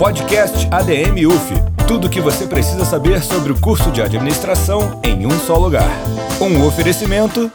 Podcast ADM UF. Tudo o que você precisa saber sobre o curso de administração em um só lugar. Um oferecimento.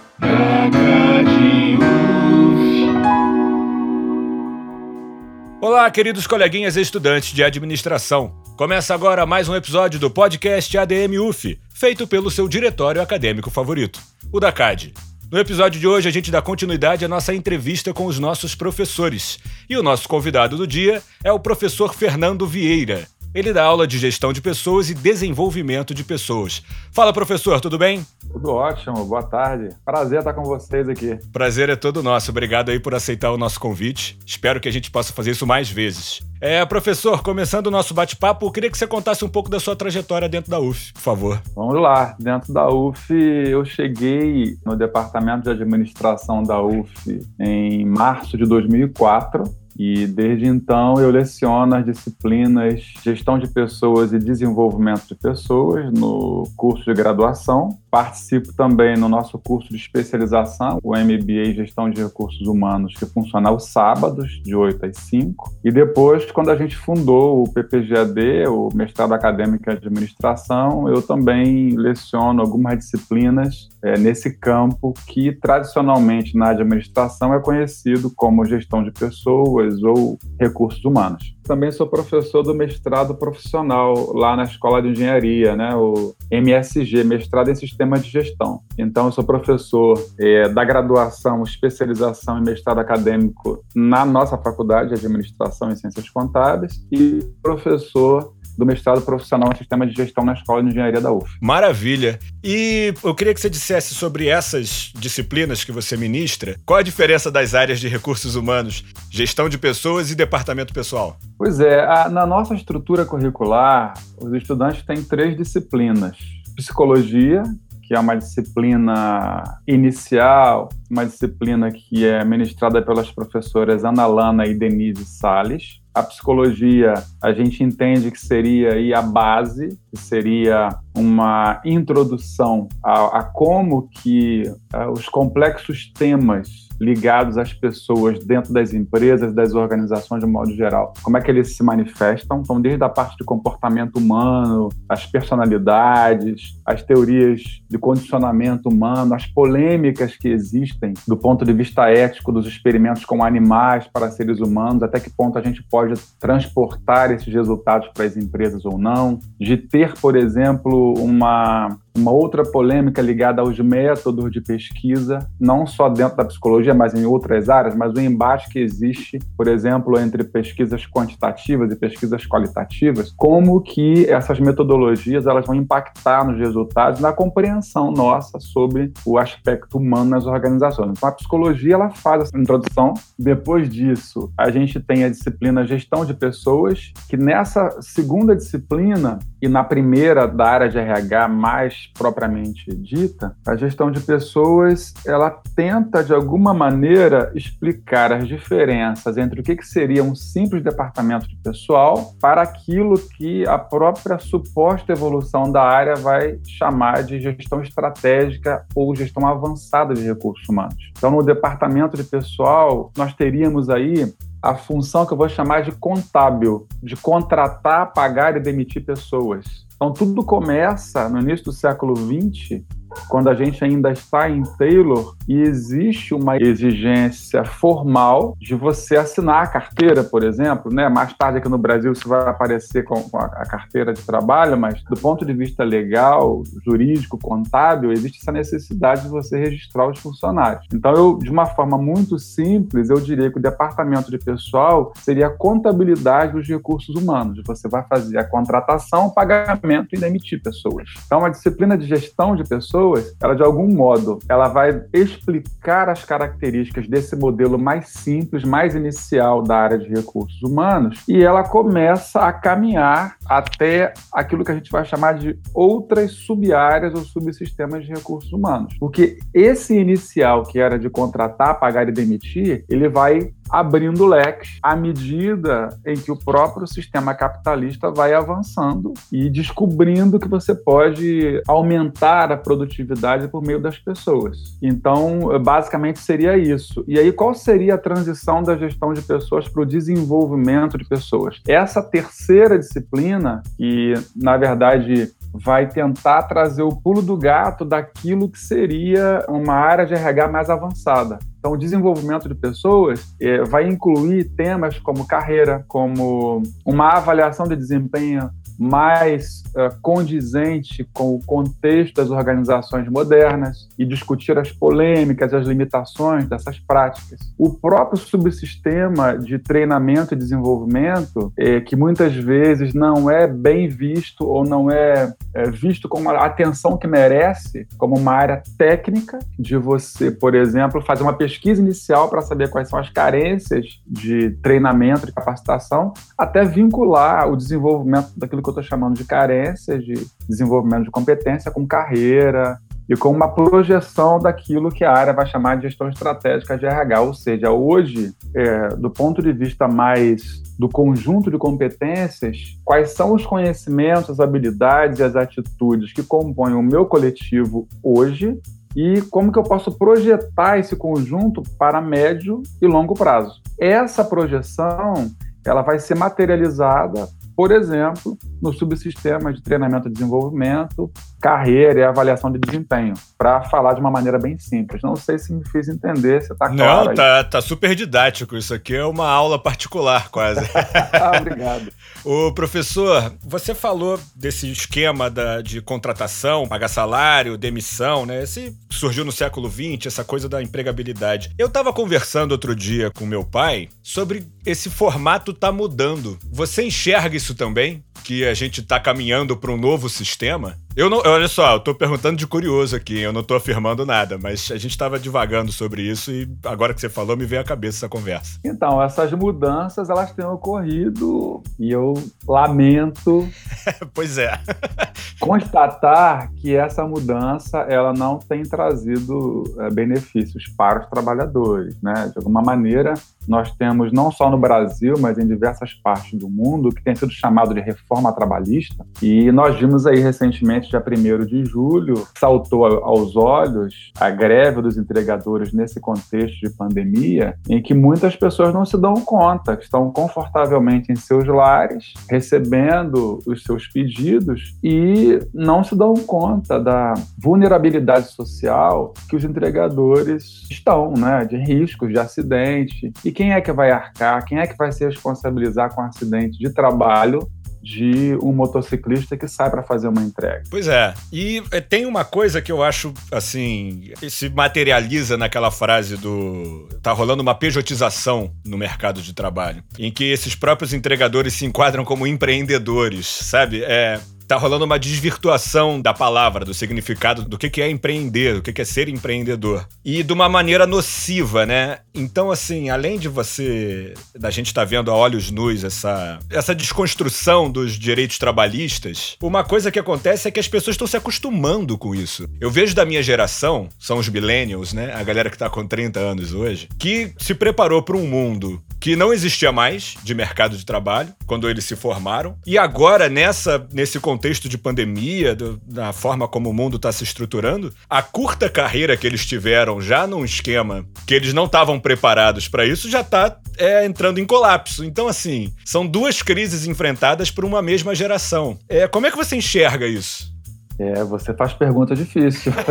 Olá, queridos coleguinhas e estudantes de administração. Começa agora mais um episódio do podcast ADM UF, feito pelo seu diretório acadêmico favorito, o da CAD. No episódio de hoje, a gente dá continuidade à nossa entrevista com os nossos professores. E o nosso convidado do dia é o professor Fernando Vieira. Ele dá aula de gestão de pessoas e desenvolvimento de pessoas. Fala, professor, tudo bem? Tudo ótimo, boa tarde. Prazer estar com vocês aqui. Prazer é todo nosso. Obrigado aí por aceitar o nosso convite. Espero que a gente possa fazer isso mais vezes. É, professor, começando o nosso bate-papo, eu queria que você contasse um pouco da sua trajetória dentro da UF, por favor. Vamos lá. Dentro da UF, eu cheguei no departamento de administração da UF em março de 2004 e desde então eu leciono as disciplinas Gestão de Pessoas e Desenvolvimento de Pessoas no curso de graduação. Participo também no nosso curso de especialização, o MBA Gestão de Recursos Humanos, que funciona aos sábados, de 8 às 5. E depois, quando a gente fundou o PPGAD, o Mestrado Acadêmico em Administração, eu também leciono algumas disciplinas é, nesse campo que tradicionalmente na administração é conhecido como gestão de pessoas ou recursos humanos. Também sou professor do mestrado profissional lá na Escola de Engenharia, né, o MSG, mestrado em Sistema de Gestão. Então, sou professor é, da graduação, especialização e mestrado acadêmico na nossa faculdade de Administração e Ciências Contábeis e professor do mestrado profissional em sistema de gestão na Escola de Engenharia da UF. Maravilha! E eu queria que você dissesse sobre essas disciplinas que você ministra, qual a diferença das áreas de recursos humanos, gestão de pessoas e departamento pessoal? Pois é, a, na nossa estrutura curricular, os estudantes têm três disciplinas: psicologia, que é uma disciplina inicial, uma disciplina que é ministrada pelas professoras Ana Lana e Denise Sales. A psicologia, a gente entende que seria aí a base, que seria uma introdução a, a como que a, os complexos temas ligados às pessoas dentro das empresas, das organizações de modo geral. Como é que eles se manifestam? Então, desde a parte de comportamento humano, as personalidades, as teorias de condicionamento humano, as polêmicas que existem do ponto de vista ético dos experimentos com animais para seres humanos, até que ponto a gente pode transportar esses resultados para as empresas ou não, de ter, por exemplo, uma uma outra polêmica ligada aos métodos de pesquisa, não só dentro da psicologia, mas em outras áreas, mas o embate que existe, por exemplo, entre pesquisas quantitativas e pesquisas qualitativas, como que essas metodologias elas vão impactar nos resultados, na compreensão nossa sobre o aspecto humano nas organizações. Então, a psicologia ela faz essa introdução. Depois disso, a gente tem a disciplina gestão de pessoas, que nessa segunda disciplina e na primeira da área de RH mais propriamente dita, a gestão de pessoas ela tenta de alguma maneira explicar as diferenças entre o que, seria um simples departamento de pessoal para aquilo que a própria suposta evolução da área vai chamar de gestão estratégica ou gestão avançada de recursos humanos. Então, no departamento de pessoal, nós teríamos aí a função que eu vou chamar de contábil, de contratar, pagar e demitir pessoas. Então, tudo começa no início do século XX quando a gente ainda está em Taylor e existe uma exigência formal de você assinar a carteira, por exemplo, né? Mais tarde aqui no Brasil isso vai aparecer com, a carteira de trabalho, mas do ponto de vista legal, jurídico, contábil, existe essa necessidade de você registrar os funcionários. Então, eu, de uma forma muito simples, eu diria que o departamento de pessoal seria a contabilidade dos recursos humanos. Você vai fazer a contratação, pagamento e demitir pessoas. Então, a disciplina de gestão de pessoas pessoas, ela de algum modo, ela vai explicar as características desse modelo mais simples, mais inicial da área de recursos humanos, e ela começa a caminhar até aquilo que a gente vai chamar de outras sub-áreas ou subsistemas de recursos humanos. Porque esse inicial, que era de contratar, pagar e demitir, ele vai abrindo leques à medida em que o próprio sistema capitalista vai avançando e descobrindo que você pode aumentar a produtividade por meio das pessoas. Então, basicamente seria isso. E aí, qual seria a transição da gestão de pessoas para o desenvolvimento de pessoas? Essa terceira disciplina, que na verdade vai tentar trazer o pulo do gato daquilo que seria uma área de RH mais avançada. Então, o desenvolvimento de pessoas é, vai incluir temas como carreira, como uma avaliação de desempenho mais uh, condizente com o contexto das organizações modernas e discutir as polêmicas, as limitações dessas práticas. O próprio subsistema de treinamento e desenvolvimento, é, que muitas vezes não é bem visto ou não é, é visto com a atenção que merece, como uma área técnica de você, por exemplo, fazer uma pesquisa inicial para saber quais são as carências de treinamento, de capacitação, até vincular o desenvolvimento daquilo que eu estou chamando de carências de desenvolvimento de competência com carreira e com uma projeção daquilo que a área vai chamar de gestão estratégica de RH. Ou seja, hoje, é, do ponto de vista mais do conjunto de competências, quais são os conhecimentos, as habilidades e as atitudes que compõem o meu coletivo hoje e como que eu posso projetar esse conjunto para médio e longo prazo. Essa projeção ela vai ser materializada por exemplo, no subsistema de treinamento e desenvolvimento, carreira e avaliação de desempenho, para falar de uma maneira bem simples. Não sei se me fiz entender, se está claro. Não, tá, tá super didático. Isso aqui é uma aula particular, quase. ah, obrigado. O professor, você falou desse esquema da, de contratação, pagar salário, demissão, né? Esse surgiu no século XX, essa coisa da empregabilidade. Eu estava conversando outro dia com meu pai sobre esse formato tá mudando. Você enxerga isso também? Que a gente tá caminhando para um novo sistema? Eu não, olha só, eu tô perguntando de curioso aqui, eu não tô afirmando nada, mas a gente estava divagando sobre isso e agora que você falou me veio à cabeça essa conversa. Então, essas mudanças elas têm ocorrido e eu lamento. pois é. constatar que essa mudança ela não tem trazido é, benefícios para os trabalhadores, né? De alguma maneira, nós temos não só no Brasil, mas em diversas partes do mundo que tem sido chamado de reforma trabalhista e nós vimos aí recentemente dia 1 de julho, saltou aos olhos a greve dos entregadores nesse contexto de pandemia, em que muitas pessoas não se dão conta, que estão confortavelmente em seus lares, recebendo os seus pedidos e não se dão conta da vulnerabilidade social que os entregadores estão, né, de riscos de acidente. E quem é que vai arcar? Quem é que vai se responsabilizar com acidente de trabalho de um motociclista que sai para fazer uma entrega. Pois é. E eh, tem uma coisa que eu acho, assim, se materializa naquela frase do. tá rolando uma pejotização no mercado de trabalho, em que esses próprios entregadores se enquadram como empreendedores, sabe? É tá rolando uma desvirtuação da palavra, do significado do que, que é empreender, do que, que é ser empreendedor. E de uma maneira nociva, né? Então, assim, além de você. da gente estar tá vendo a olhos nus essa, essa desconstrução dos direitos trabalhistas, uma coisa que acontece é que as pessoas estão se acostumando com isso. Eu vejo da minha geração, são os millennials, né? A galera que tá com 30 anos hoje, que se preparou para um mundo que não existia mais de mercado de trabalho quando eles se formaram. E agora, nessa, nesse contexto de pandemia, do, da forma como o mundo está se estruturando, a curta carreira que eles tiveram já num esquema que eles não estavam preparados para isso já está é, entrando em colapso. Então, assim, são duas crises enfrentadas por uma mesma geração. É, como é que você enxerga isso? É, você faz pergunta difícil.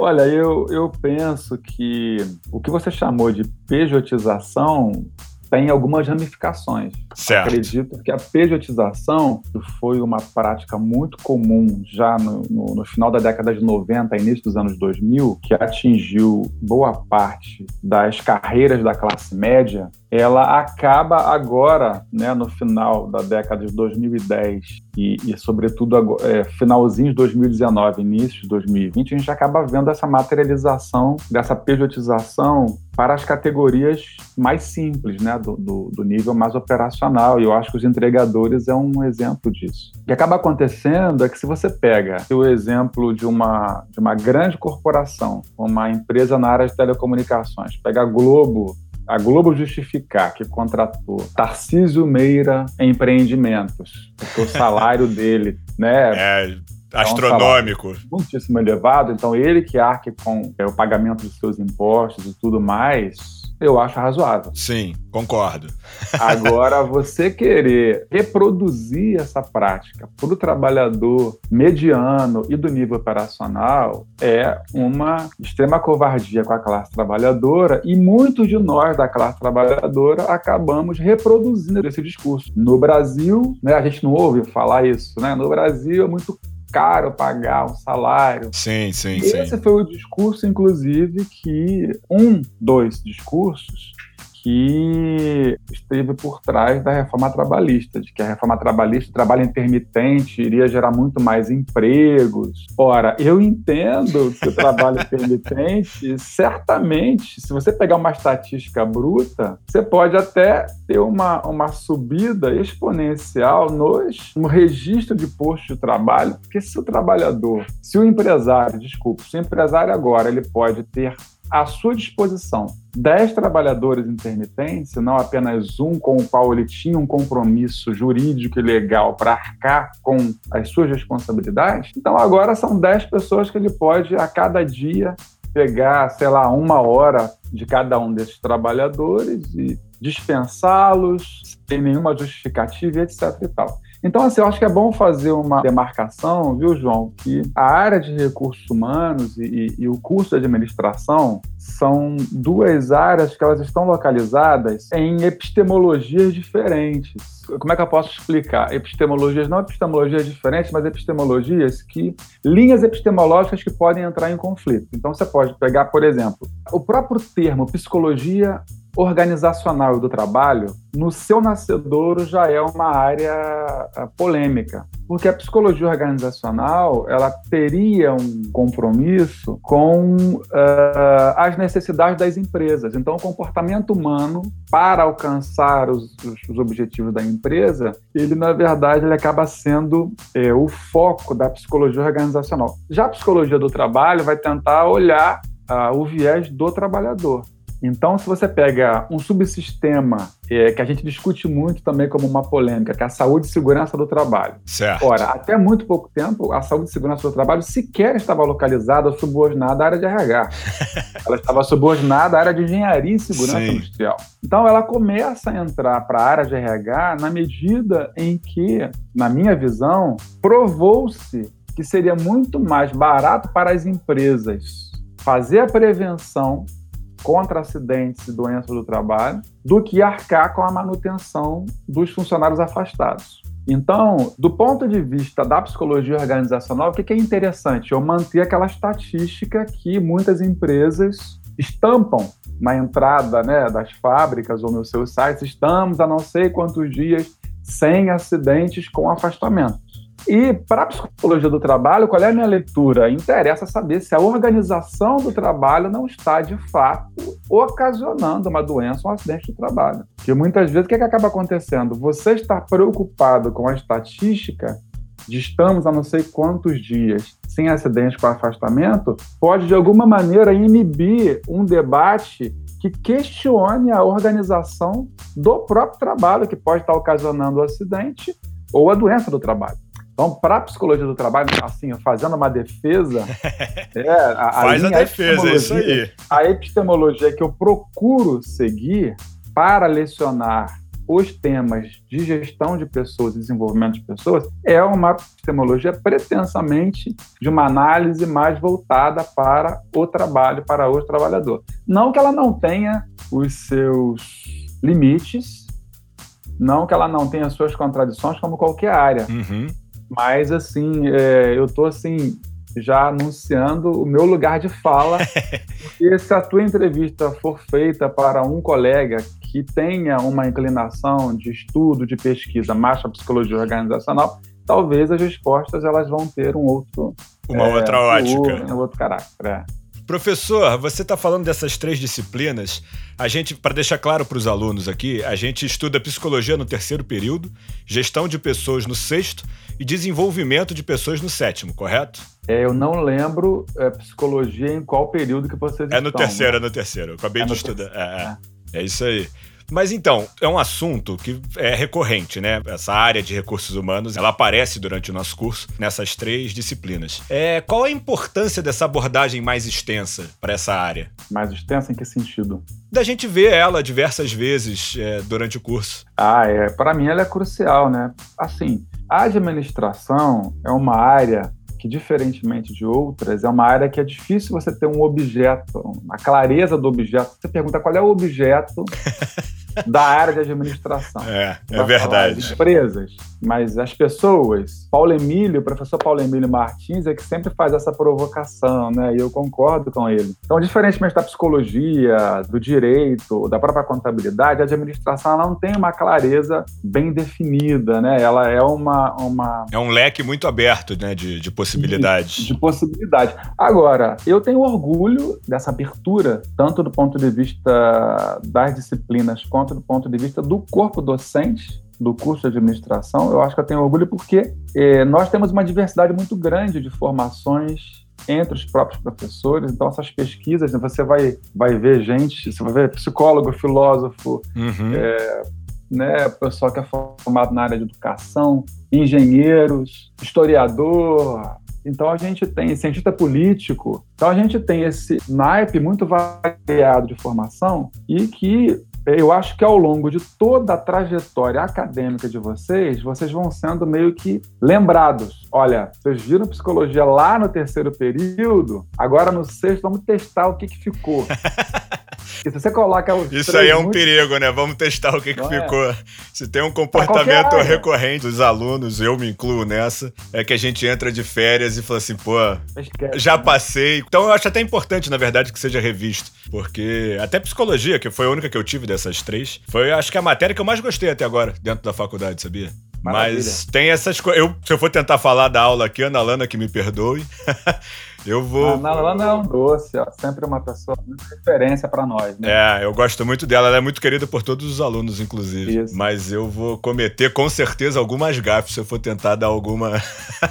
Olha, eu, eu penso que o que você chamou de pejotização tem algumas ramificações. Certo. Acredito que a pejotização foi uma prática muito comum já no, no, no, final da década de 90, início dos anos 2000, que atingiu boa parte das carreiras da classe média ela acaba agora, né, no final da década de 2010 e, e sobretudo, é, finalzinho de 2019, início de 2020, a gente acaba vendo essa materialização dessa pejotização para as categorias mais simples, né, do, do, do, nível mais operacional. E eu acho que os entregadores é um exemplo disso. O que acaba acontecendo é que se você pega o exemplo de uma, de uma grande corporação, uma empresa na área de telecomunicações, pega a Globo, a Globo justificar que contratou Tarcísio Meira Empreendimentos, porque o salário dele, né? É astronômico. É um muitíssimo elevado, então ele que arque com é, o pagamento dos seus impostos e tudo mais, eu acho razoável. Sim, concordo. Agora, você querer reproduzir essa prática para o trabalhador mediano e do nível operacional é uma extrema covardia com a classe trabalhadora e muitos de nós da classe trabalhadora acabamos reproduzindo esse discurso. No Brasil, né, a gente não ouve falar isso, né? No Brasil é muito caro pagar um salário. Sim, sim, Esse sim. Esse foi o discurso, inclusive, que um dos discursos que esteve por trás da reforma trabalhista, de que a reforma trabalhista, o trabalho intermitente, iria gerar muito mais empregos. Ora, eu entendo que o trabalho intermitente, certamente, se você pegar uma estatística bruta, você pode até ter uma, uma subida exponencial nos, no registro de postos de trabalho, porque se o trabalhador, se o empresário, desculpa, se o empresário agora ele pode ter à sua disposição 10 trabalhadores intermitentes, não apenas um com o qual ele tinha um compromisso jurídico e legal para arcar com as suas responsabilidades, então agora são 10 pessoas que ele pode a cada dia pegar, sei lá, uma hora de cada um desses trabalhadores e dispensá-los sem nenhuma justificativa, etc. e tal. Então, assim, eu acho que é bom fazer uma demarcação, viu, João, que a área de recursos humanos e, e, e, o curso de administração são duas áreas que elas estão localizadas em epistemologias diferentes. Como é que eu posso explicar? Epistemologias, não epistemologias diferentes, mas epistemologias que. linhas epistemológicas que podem entrar em conflito. Então, você pode pegar, por exemplo, o próprio termo psicologia organizacional do trabalho, no seu nascedouro já é uma área ah, polêmica, porque a psicologia organizacional ela teria um compromisso com uh, as necessidades das empresas. Então, o comportamento humano para alcançar os, os objetivos da empresa, ele na verdade ele acaba sendo é, o foco da psicologia organizacional. Já a psicologia do trabalho vai tentar olhar uh, o viés do trabalhador. Então, se você pega um subsistema é, que a gente discute muito também como uma polêmica, que é a saúde e segurança do trabalho. Certo. Ora, até muito pouco tempo, a saúde e segurança do trabalho sequer estava localizada ou subordinada à área de RH. ela estava subordinada à área de engenharia e segurança Sim. industrial. Então, ela começa a entrar para a área de RH na medida em que, na minha visão, provou-se que seria muito mais barato para as empresas fazer a prevenção contra acidentes e doenças do trabalho do que arcar com a manutenção dos funcionários afastados. Então, do ponto de vista da psicologia organizacional, o que é interessante? Eu manter aquela estatística que muitas empresas estampam na entrada né, das fábricas ou nos seus sites, estamos a não sei quantos dias sem acidentes com afastamento. E para a psicologia do trabalho, qual é a minha leitura? Interessa saber se a organização do trabalho não está, de fato, ocasionando uma doença ou um acidente do trabalho. Porque muitas vezes o que, é que acaba acontecendo? Você está preocupado com a estatística de estamos a não sei quantos dias sem acidente com afastamento, pode de alguma maneira inibir um debate que questione a organização do próprio trabalho, que pode estar ocasionando o acidente ou a doença do trabalho. Então, para a psicologia do trabalho, assim, fazendo uma defesa. É, a, Faz a, a defesa, é isso aí. A epistemologia que eu procuro seguir para lecionar os temas de gestão de pessoas e desenvolvimento de pessoas é uma epistemologia pretensamente de uma análise mais voltada para o trabalho, para o trabalhador. Não que ela não tenha os seus limites, não que ela não tenha suas contradições, como qualquer área. Uhum. Mas, assim, é, eu tô, assim, já anunciando o meu lugar de fala, E se a tua entrevista for feita para um colega que tenha uma inclinação de estudo, de pesquisa para psicologia organizacional, talvez as respostas elas vão ter um outro uma é, outra ótica, um outro caráter. É. Professor, você está falando dessas três disciplinas. A gente, para deixar claro para os alunos aqui, a gente estuda psicologia no terceiro período, gestão de pessoas no sexto e desenvolvimento de pessoas no sétimo, correto? É, eu não lembro é, psicologia em qual período que vocês É no estão, terceiro, né? é no terceiro. Eu acabei é de estudar. É, é, é isso aí. Mas então, é um assunto que é recorrente, né? Essa área de recursos humanos, ela aparece durante o nosso curso nessas três disciplinas. É, qual a importância dessa abordagem mais extensa para essa área? Mais extensa em que sentido? Da gente ver ela diversas vezes é, durante o curso. Ah, é. Para mim ela é crucial, né? Assim, a administração é uma área que, diferentemente de outras, é uma área que é difícil você ter um objeto, a clareza do objeto. Você pergunta qual é o objeto da área de administração. É, é verdade. Empresas, mas as pessoas. Paulo Emílio, o professor Paulo Emílio Martins, é que sempre faz essa provocação, né? E eu concordo com ele. Então, diferentemente da psicologia, do direito, da própria contabilidade, a administração não tem uma clareza bem definida, né? Ela é uma. uma... É um leque muito aberto, né? De, de possibilidades. De, de possibilidades. Agora, eu tenho orgulho dessa abertura, tanto do ponto de vista das disciplinas quanto do ponto de vista do corpo docente do curso de administração, eu acho que eu tenho orgulho porque eh, nós temos uma diversidade muito grande de formações entre os próprios professores. Então, essas pesquisas, né, você vai, vai ver gente, você vai ver psicólogo, filósofo, uhum. é, né, pessoal que é formado na área de educação, engenheiros, historiador. Então, a gente tem cientista político. Então, a gente tem esse naipe muito variado de formação e que eu acho que ao longo de toda a trajetória acadêmica de vocês, vocês vão sendo meio que lembrados. Olha, vocês viram psicologia lá no terceiro período, agora no sexto vamos testar o que, que ficou. Se você coloca os Isso aí é um perigo, né? Vamos testar o que, que é? ficou. Se tem um comportamento recorrente dos alunos, eu me incluo nessa, é que a gente entra de férias e fala assim, pô, Esquece, já né? passei. Então eu acho até importante, na verdade, que seja revisto. Porque até psicologia, que foi a única que eu tive dessas três, foi acho que a matéria que eu mais gostei até agora dentro da faculdade, sabia? Maravilha. Mas tem essas coisas. Se eu for tentar falar da aula aqui, Ana Lana, que me perdoe. Eu vou. A Nalana é um doce, ó. Sempre uma pessoa muito referência para nós, né? É, eu gosto muito dela. Ela é muito querida por todos os alunos, inclusive. Isso. Mas eu vou cometer com certeza algumas gafes se eu for tentar dar alguma.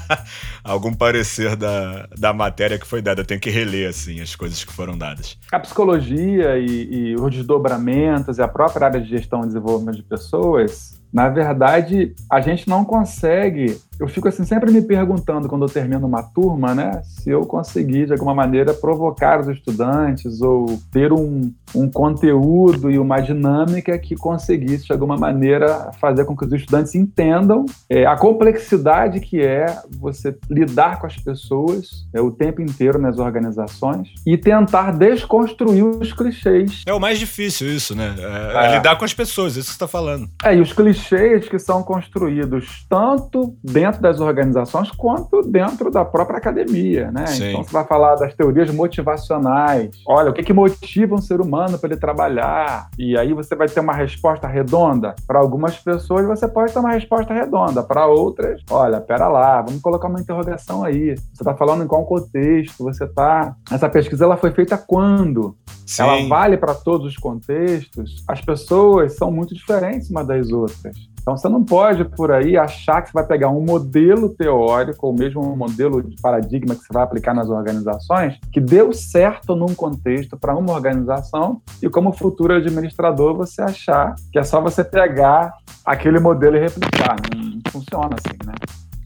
algum parecer da, da matéria que foi dada. Eu tenho que reler, assim, as coisas que foram dadas. A psicologia e, e os desdobramentos e a própria área de gestão e desenvolvimento de pessoas na verdade, a gente não consegue eu fico assim sempre me perguntando quando eu termino uma turma, né, se eu conseguir de alguma maneira provocar os estudantes ou ter um, um conteúdo e uma dinâmica que conseguisse de alguma maneira fazer com que os estudantes entendam é, a complexidade que é você lidar com as pessoas é, o tempo inteiro nas organizações e tentar desconstruir os clichês. É o mais difícil isso, né? É, é. lidar com as pessoas, isso que você está falando. É, e os clichês que são construídos tanto dentro dentro das organizações quanto dentro da própria academia, né? Sim. Então você vai falar das teorias motivacionais. Olha, o que, que motiva um ser humano para ele trabalhar? E aí você vai ter uma resposta redonda. Para algumas pessoas você pode ter uma resposta redonda. Para outras, olha, pera lá, vamos colocar uma interrogação aí. Você está falando em qual contexto? Você está? Essa pesquisa ela foi feita quando? Sim. Ela vale para todos os contextos? As pessoas são muito diferentes umas das outras. Então você não pode por aí achar que você vai pegar um modelo teórico ou mesmo um modelo de paradigma que você vai aplicar nas organizações que deu certo num contexto para uma organização e como futuro administrador você achar que é só você pegar aquele modelo e replicar. Não, não funciona assim, né?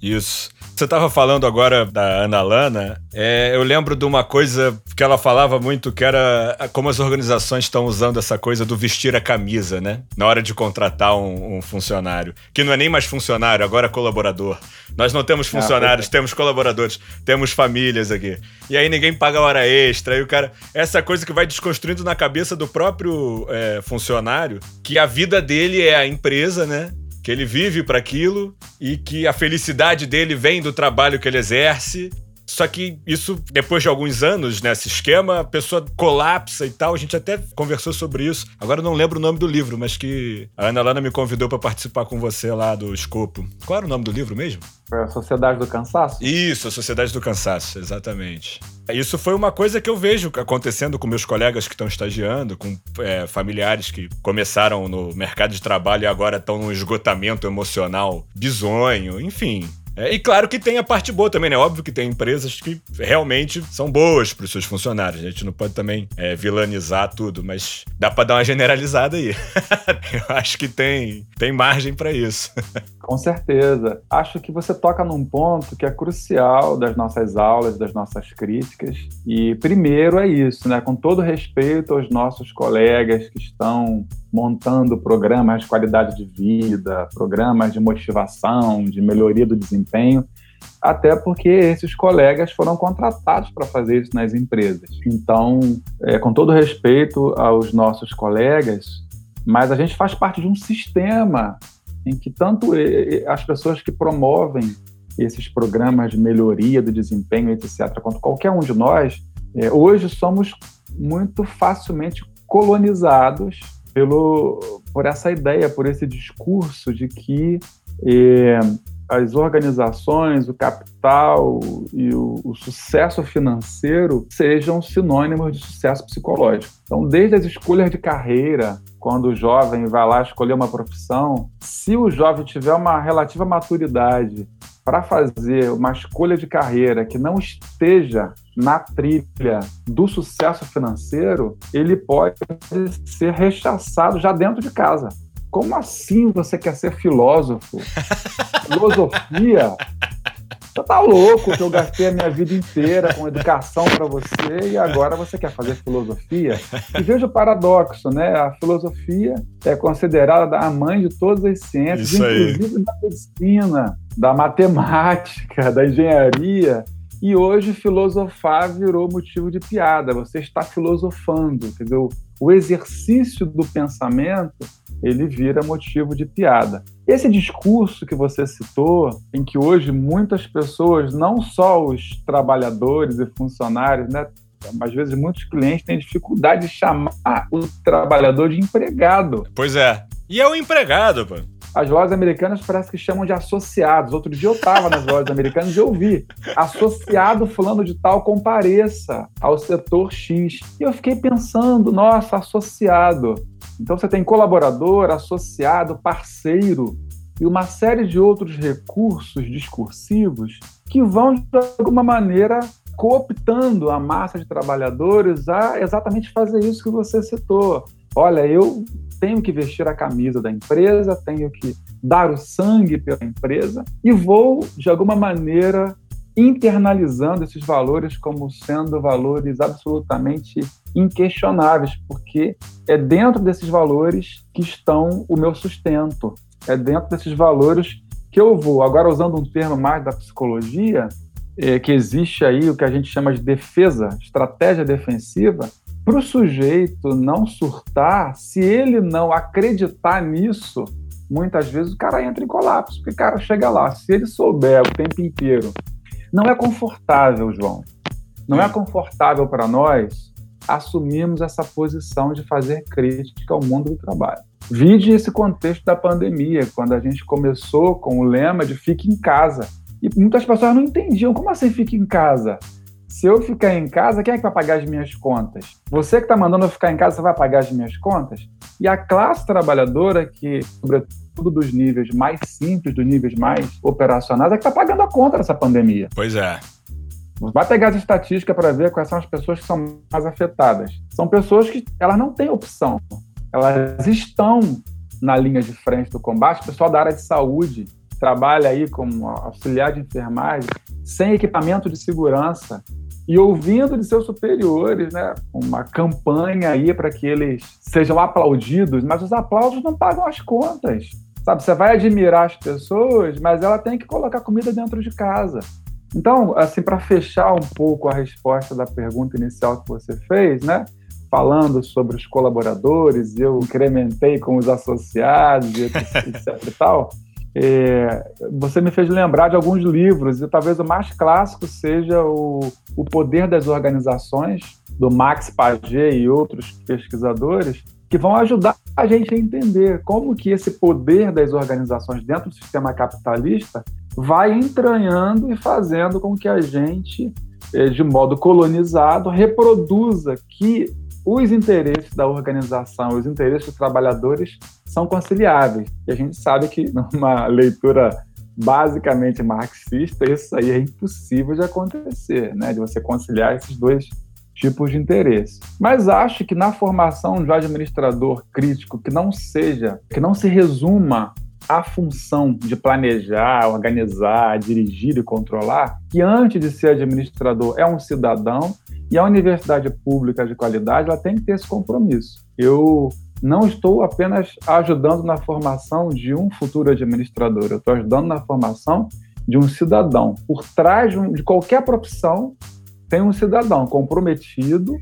Isso. Você estava falando agora da Ana Lana. É, eu lembro de uma coisa que ela falava muito, que era como as organizações estão usando essa coisa do vestir a camisa, né? Na hora de contratar um, um funcionário. Que não é nem mais funcionário, agora é colaborador. Nós não temos ah, funcionários, ah, temos colaboradores, temos famílias aqui. E aí ninguém paga hora extra. E o cara. Essa coisa que vai desconstruindo na cabeça do próprio é, funcionário, que a vida dele é a empresa, né? Que ele vive para aquilo e que a felicidade dele vem do trabalho que ele exerce. Só que isso, depois de alguns anos nesse esquema, a pessoa colapsa e tal. A gente até conversou sobre isso. Agora eu não lembro o nome do livro, mas que a Ana Lana me convidou para participar com você lá do Escopo. Qual era o nome do livro mesmo? A Sociedade do Cansaço? Isso, a Sociedade do Cansaço, exatamente. Isso foi uma coisa que eu vejo acontecendo com meus colegas que estão estagiando, com é, familiares que começaram no mercado de trabalho e agora estão num esgotamento emocional bizonho, enfim. É, e claro que tem a parte boa também, né? Óbvio que tem empresas que realmente são boas para os seus funcionários. A gente não pode também é, vilanizar tudo, mas dá para dar uma generalizada aí. Eu acho que tem, tem margem para isso. Com certeza. Acho que você toca num ponto que é crucial das nossas aulas, das nossas críticas. E primeiro é isso, né? Com todo respeito aos nossos colegas que estão montando programas de qualidade de vida, programas de motivação, de melhoria do desempenho, até porque esses colegas foram contratados para fazer isso nas empresas. Então, é, com todo respeito aos nossos colegas, mas a gente faz parte de um sistema em que tanto as pessoas que promovem esses programas de melhoria do desempenho, etc., quanto qualquer um de nós, é, hoje somos muito facilmente colonizados pelo, por essa ideia, por esse discurso de que é, as organizações, o capital e o, o, sucesso financeiro sejam sinônimos de sucesso psicológico. Então, desde as escolhas de carreira, quando o jovem vai lá escolher uma profissão, se o jovem tiver uma relativa maturidade para fazer uma escolha de carreira que não esteja na trilha do sucesso financeiro, ele pode ser rechaçado já dentro de casa. Como assim você quer ser filósofo? Filosofia? Você tá louco que eu gastei a minha vida inteira com educação para você e agora você quer fazer filosofia? E veja o paradoxo, né? A filosofia é considerada a mãe de todas as ciências, inclusive da medicina, da matemática, da engenharia. E hoje filosofar virou motivo de piada. Você está filosofando, dizer, o exercício do pensamento ele vira motivo de piada. Esse discurso que você citou, em que hoje muitas pessoas, não só os trabalhadores e funcionários, né, às vezes muitos clientes têm dificuldade de chamar o trabalhador de empregado. Pois é. E é o empregado, pô. As lojas americanas parece que chamam de associados. Outro dia eu estava nas lojas americanas e eu vi associado fulano de tal compareça ao setor X. E eu fiquei pensando, nossa, associado. Então você tem colaborador, associado, parceiro e uma série de outros recursos discursivos que vão, de alguma maneira, cooptando a massa de trabalhadores a exatamente fazer isso que você citou. Olha, eu tenho que vestir a camisa da empresa, tenho que dar o sangue pela empresa e vou, de alguma maneira, internalizando esses valores como sendo valores absolutamente inquestionáveis, porque é dentro desses valores que estão o meu sustento, é dentro desses valores que eu vou. Agora, usando um termo mais da psicologia, é, que existe aí o que a gente chama de defesa, estratégia defensiva, para o sujeito não surtar, se ele não acreditar nisso, muitas vezes o cara entra em colapso, porque o cara chega lá, se ele souber o tempo inteiro não é confortável, João. Não é confortável para nós assumirmos essa posição de fazer crítica ao mundo do trabalho. Vide esse contexto da pandemia, quando a gente começou com o lema de fique em casa. E muitas pessoas não entendiam como assim fique em casa. Se eu ficar em casa, quem é que vai pagar as minhas contas? Você que está mandando eu ficar em casa, você vai pagar as minhas contas? E a classe trabalhadora, que, sobretudo dos níveis mais simples, dos níveis mais operacionais, é que está pagando a conta dessa pandemia. Pois é. Vai pegar as estatísticas para ver quais são as pessoas que são mais afetadas. São pessoas que elas não têm opção. Elas estão na linha de frente do combate. O pessoal da área de saúde trabalha aí como auxiliar de enfermagem, sem equipamento de segurança, e ouvindo de seus superiores, né, uma campanha aí para que eles sejam aplaudidos, mas os aplausos não pagam as contas. Sabe, você vai admirar as pessoas, mas ela tem que colocar comida dentro de casa. Então, assim, para fechar um pouco a resposta da pergunta inicial que você fez, né, falando sobre os colaboradores, eu incrementei com os associados, etc e tal, é, você me fez lembrar de alguns livros, e talvez o mais clássico seja o, o Poder das Organizações, do Max Paget e outros pesquisadores, que vão ajudar a gente a entender como que esse poder das organizações dentro do sistema capitalista vai entranhando e fazendo com que a gente, é, de modo colonizado, reproduza que os interesses da organização, os interesses dos trabalhadores são conciliáveis. E a gente sabe que numa leitura basicamente marxista, isso aí é impossível de acontecer, né? De você conciliar esses dois tipos de interesse. Mas acho que na formação de um administrador crítico que não seja, que não se resuma à função de planejar, organizar, dirigir e controlar, que antes de ser administrador é um cidadão e a universidade pública de qualidade ela tem que ter esse compromisso. Eu não estou apenas ajudando na formação de um futuro administrador, eu estou ajudando na formação de um cidadão. Por trás de qualquer profissão, tem um cidadão comprometido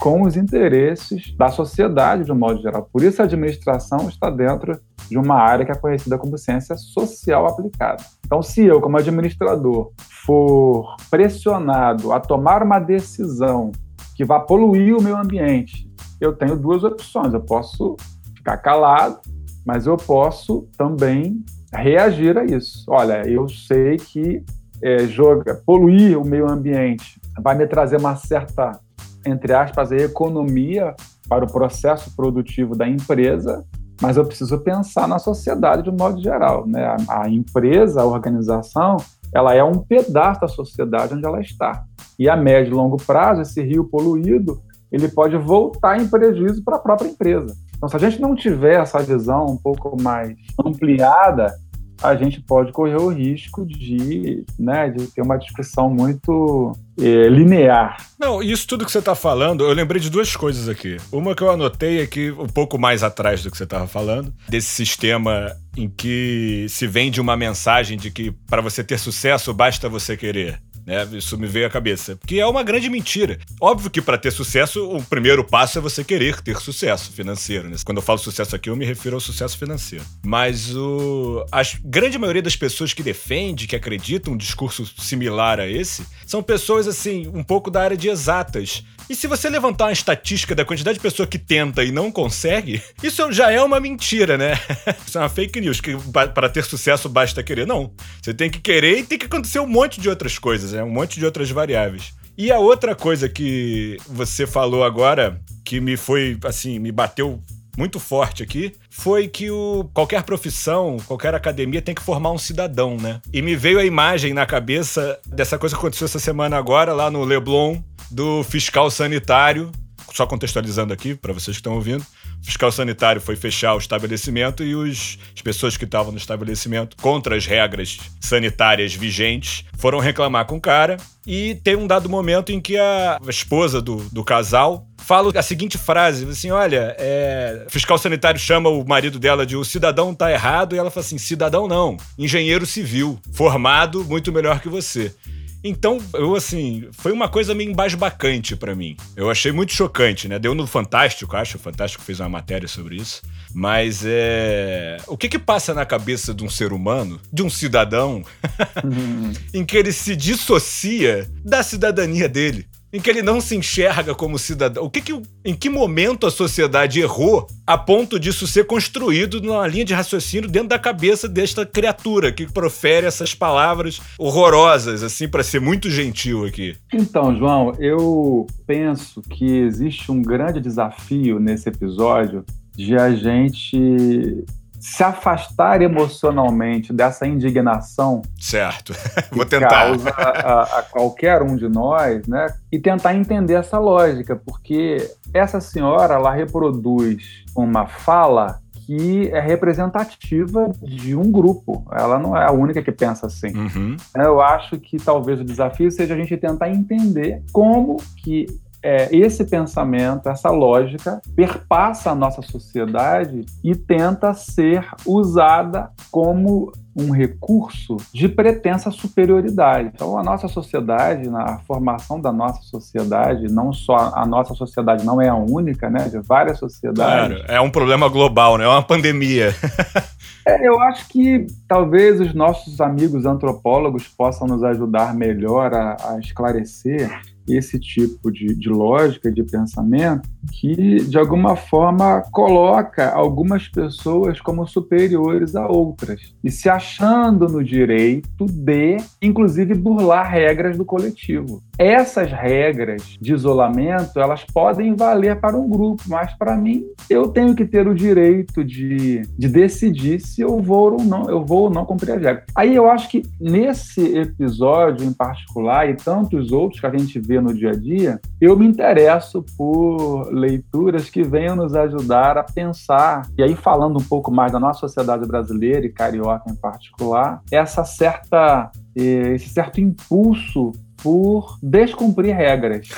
com os interesses da sociedade, de um modo geral. Por isso, a administração está dentro de uma área que é conhecida como ciência social aplicada. Então, se eu, como administrador, for pressionado a tomar uma decisão que vá poluir o meio ambiente eu tenho duas opções. Eu posso ficar calado, mas eu posso também reagir a isso. Olha, eu sei que é, joga, poluir o meio ambiente vai me trazer uma certa, entre aspas, economia para o processo produtivo da empresa, mas eu preciso pensar na sociedade de um modo geral. Né? A, a empresa, a organização, ela é um pedaço da sociedade onde ela está. E a médio e longo prazo, esse rio poluído ele pode voltar em prejuízo para a própria empresa. Então, se a gente não tiver essa visão um pouco mais ampliada, a gente pode correr o risco de, né, de ter uma discussão muito é, linear. Não, isso tudo que você está falando, eu lembrei de duas coisas aqui. Uma que eu anotei aqui, um pouco mais atrás do que você estava falando, desse sistema em que se vende uma mensagem de que para você ter sucesso basta você querer. Né? Isso me veio à cabeça. Porque é uma grande mentira. Óbvio que para ter sucesso, o primeiro passo é você querer ter sucesso financeiro. Né? Quando eu falo sucesso aqui, eu me refiro ao sucesso financeiro. Mas o... a grande maioria das pessoas que defende, que acreditam um discurso similar a esse, são pessoas, assim, um pouco da área de exatas. E se você levantar uma estatística da quantidade de pessoa que tenta e não consegue, isso já é uma mentira, né? Isso é uma fake news, que para ter sucesso basta querer. Não. Você tem que querer e tem que acontecer um monte de outras coisas, né? Um monte de outras variáveis. E a outra coisa que você falou agora, que me foi, assim, me bateu muito forte aqui, foi que o, qualquer profissão, qualquer academia tem que formar um cidadão, né? E me veio a imagem na cabeça dessa coisa que aconteceu essa semana agora lá no Leblon, do fiscal sanitário, só contextualizando aqui para vocês que estão ouvindo, o fiscal sanitário foi fechar o estabelecimento e os, as pessoas que estavam no estabelecimento, contra as regras sanitárias vigentes, foram reclamar com o cara. E tem um dado momento em que a esposa do, do casal fala a seguinte frase: assim, olha, é, o fiscal sanitário chama o marido dela de o cidadão tá errado, e ela fala assim: cidadão não, engenheiro civil, formado muito melhor que você. Então, eu assim, foi uma coisa meio embasbacante para mim. Eu achei muito chocante, né? Deu no Fantástico, acho, o Fantástico fez uma matéria sobre isso. Mas é. O que que passa na cabeça de um ser humano, de um cidadão, uhum. em que ele se dissocia da cidadania dele? Em que ele não se enxerga como cidadão. O que, que em que momento a sociedade errou a ponto disso ser construído numa linha de raciocínio dentro da cabeça desta criatura que profere essas palavras horrorosas, assim, para ser muito gentil aqui? Então, João, eu penso que existe um grande desafio nesse episódio de a gente se afastar emocionalmente dessa indignação. Certo. Vou tentar. Causa a, a, qualquer um de nós, né? E tentar entender essa lógica, porque essa senhora ela reproduz uma fala que é representativa de um grupo. Ela não é a única que pensa assim. Uhum. Eu acho que talvez o desafio seja a gente tentar entender como que é, esse pensamento, essa lógica, perpassa a nossa sociedade e tenta ser usada como um recurso de pretensa superioridade. Então, a nossa sociedade, na formação da nossa sociedade, não só a nossa sociedade não é a única, né, de várias sociedades. Claro, é um problema global, né? É uma pandemia. é, eu acho que talvez os nossos amigos antropólogos possam nos ajudar melhor a, a esclarecer esse tipo de, de lógica, de pensamento, que de alguma forma coloca algumas pessoas como superiores a outras e se achando no direito de, inclusive, burlar regras do coletivo. Essas regras de isolamento, elas podem valer para um grupo, mas para mim, eu tenho que ter o direito de, de decidir se eu vou ou não, eu vou ou não cumprir as regras. Aí eu acho que nesse episódio em particular e tantos outros que a gente vê no dia a dia, eu me interesso por leituras que venham nos ajudar a pensar, e aí falando um pouco mais da nossa sociedade brasileira e carioca em particular, essa certa eh, esse certo impulso por descumprir regras.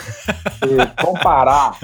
comparar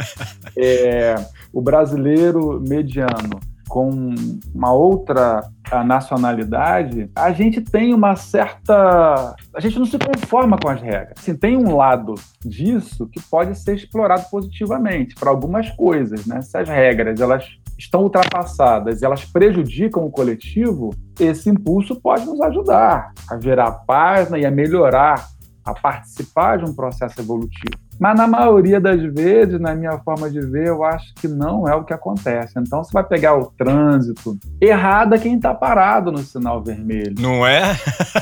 é, o brasileiro mediano com uma outra nacionalidade, a gente tem uma certa. A gente não se conforma com as regras. Assim, tem um lado disso que pode ser explorado positivamente para algumas coisas. Né? Se as regras elas estão ultrapassadas e elas prejudicam o coletivo, esse impulso pode nos ajudar a gerar paz né, e a melhorar, a participar de um processo evolutivo. Mas na maioria das vezes, na minha forma de ver, eu acho que não é o que acontece. Então você vai pegar o trânsito, errada quem está parado no sinal vermelho. Não é?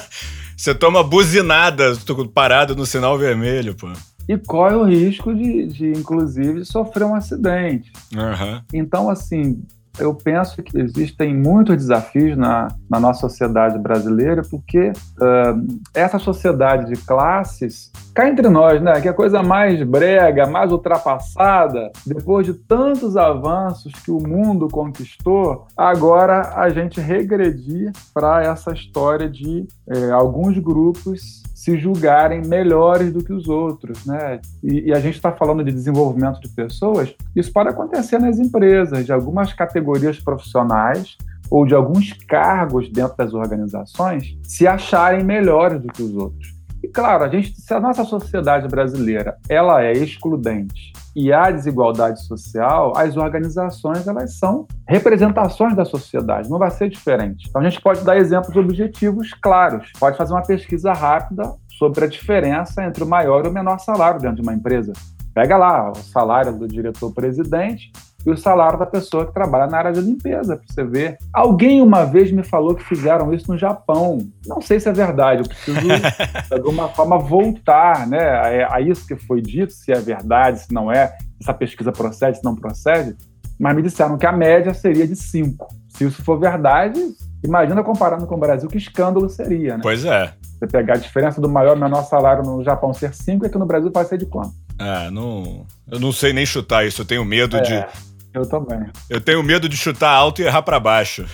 você toma buzinada parado no sinal vermelho, pô. E corre o risco de, de inclusive, sofrer um acidente. Uhum. Então, assim, eu penso que existem muitos desafios na, na nossa sociedade brasileira, porque uh, essa sociedade de classes, cá entre nós, né, que é a coisa mais brega, mais ultrapassada, depois de tantos avanços que o mundo conquistou, agora a gente regredir para essa história de eh, alguns grupos se julgarem melhores do que os outros, né? E, e a gente está falando de desenvolvimento de pessoas, isso pode acontecer nas empresas, de algumas categorias profissionais ou de alguns cargos dentro das organizações se acharem melhores do que os outros. Claro, a gente, se a nossa sociedade brasileira ela é excludente e há desigualdade social, as organizações elas são representações da sociedade, não vai ser diferente. Então a gente pode dar exemplos objetivos claros, pode fazer uma pesquisa rápida sobre a diferença entre o maior e o menor salário dentro de uma empresa. Pega lá o salário do diretor-presidente e o salário da pessoa que trabalha na área de limpeza, para você ver. Alguém uma vez me falou que fizeram isso no Japão. Não sei se é verdade, eu preciso, de alguma forma, voltar né, a, a isso que foi dito, se é verdade, se não é, se essa pesquisa procede, se não procede. Mas me disseram que a média seria de 5. Se isso for verdade, imagina comparando com o Brasil, que escândalo seria, né? Pois é. Você pegar a diferença do maior e menor salário no Japão ser 5 e aqui no Brasil vai ser de quanto? É, não, eu não sei nem chutar isso, eu tenho medo é. de eu também. Eu tenho medo de chutar alto e errar para baixo.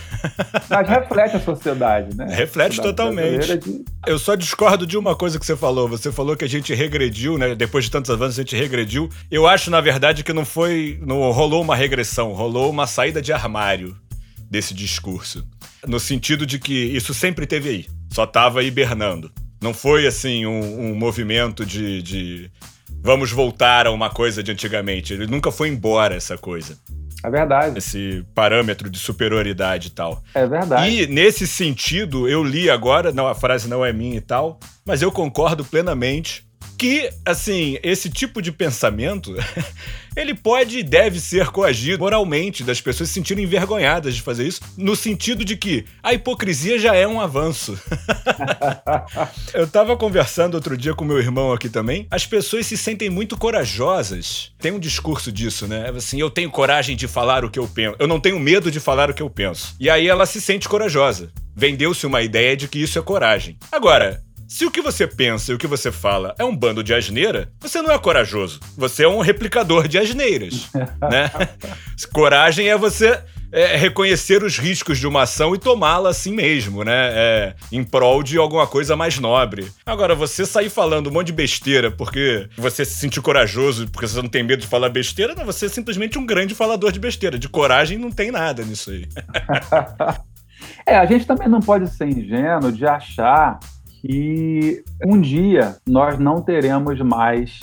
Mas reflete a sociedade, né? Reflete totalmente. De... Eu só discordo de uma coisa que você falou. Você falou que a gente regrediu, né? Depois de tantos avanços, a gente regrediu. Eu acho, na verdade, que não foi. Não rolou uma regressão, rolou uma saída de armário desse discurso. No sentido de que isso sempre teve aí. Só tava hibernando. Não foi assim um, um movimento de, de vamos voltar a uma coisa de antigamente. Ele nunca foi embora essa coisa. É verdade. Esse parâmetro de superioridade e tal. É verdade. E nesse sentido, eu li agora, não, a frase não é minha e tal, mas eu concordo plenamente que, assim, esse tipo de pensamento, ele pode e deve ser coagido moralmente das pessoas se sentirem envergonhadas de fazer isso, no sentido de que a hipocrisia já é um avanço. eu tava conversando outro dia com meu irmão aqui também, as pessoas se sentem muito corajosas. Tem um discurso disso, né? Assim, eu tenho coragem de falar o que eu penso. Eu não tenho medo de falar o que eu penso. E aí ela se sente corajosa. Vendeu-se uma ideia de que isso é coragem. Agora, se o que você pensa e o que você fala é um bando de asneira, você não é corajoso. Você é um replicador de asneiras, né? Coragem é você é, reconhecer os riscos de uma ação e tomá-la assim mesmo, né? É, em prol de alguma coisa mais nobre. Agora, você sair falando um monte de besteira porque você se sentiu corajoso, porque você não tem medo de falar besteira, não, você é simplesmente um grande falador de besteira. De coragem não tem nada nisso aí. É, a gente também não pode ser ingênuo de achar que um dia nós não teremos mais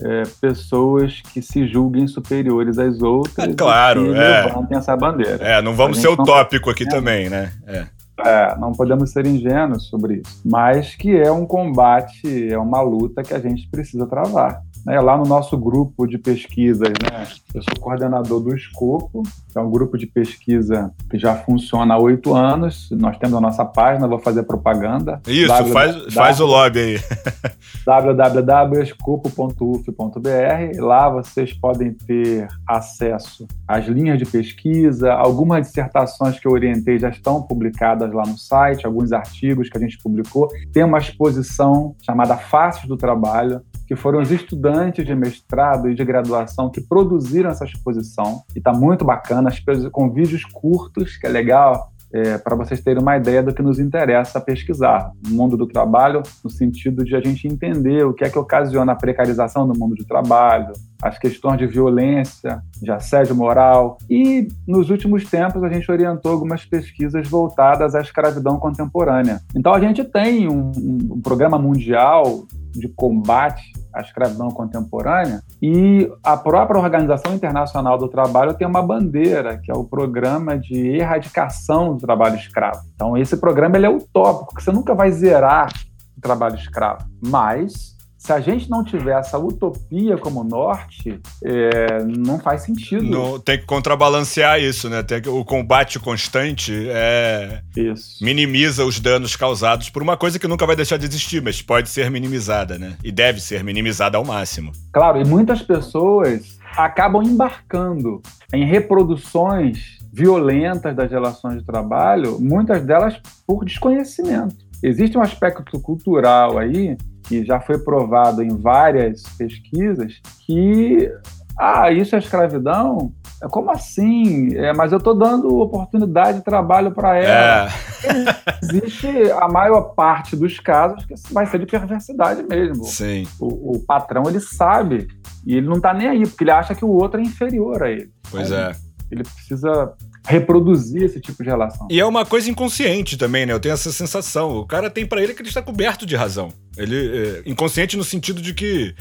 é, pessoas que se julguem superiores às outras. É, claro, e é. levantem essa bandeira. É, não vamos ser utópico aqui também, né? É. É, não podemos ser ingênuos sobre isso, mas que é um combate, é uma luta que a gente precisa travar né, lá no nosso grupo de pesquisas, né, eu sou coordenador do Escopo, que é um grupo de pesquisa que já funciona há oito anos. Nós temos a nossa página, vou fazer propaganda. Isso, w faz, faz o lobby aí. www.escopo.uf.br. Lá vocês podem ter acesso às linhas de pesquisa, algumas dissertações que eu orientei já estão publicadas lá no site, alguns artigos que a gente publicou. Tem uma exposição chamada Faces do Trabalho, que foram os estudantes de mestrado e de graduação que produziram essa exposição. E está muito bacana, com vídeos curtos, que é legal é, para vocês terem uma ideia do que nos interessa pesquisar. O mundo do trabalho, no sentido de a gente entender o que é que ocasiona a precarização do mundo do trabalho, as questões de violência, de assédio moral. E, nos últimos tempos, a gente orientou algumas pesquisas voltadas à escravidão contemporânea. Então, a gente tem um, um programa mundial de combate à escravidão contemporânea e a própria Organização Internacional do Trabalho tem uma bandeira, que é o Programa de Erradicação do Trabalho Escravo. Então, esse programa ele é utópico, porque você nunca vai zerar o trabalho escravo, mas se a gente não tiver essa utopia como norte, é, não faz sentido. Não, tem que contrabalancear isso, né? Tem que, o combate constante é, minimiza os danos causados por uma coisa que nunca vai deixar de existir, mas pode ser minimizada, né? E deve ser minimizada ao máximo. Claro, e muitas pessoas acabam embarcando em reproduções violentas das relações de trabalho, muitas delas por desconhecimento. Existe um aspecto cultural aí que já foi provado em várias pesquisas, que ah, isso é escravidão? Como assim? É, mas eu estou dando oportunidade de trabalho para ela. É. Existe a maior parte dos casos que vai ser de perversidade mesmo. Sim. O, o patrão ele sabe e ele não está nem aí porque ele acha que o outro é inferior a ele. Pois é. Ele precisa reproduzir esse tipo de relação. E é uma coisa inconsciente também, né? Eu tenho essa sensação. O cara tem para ele que ele está coberto de razão. Ele é inconsciente no sentido de que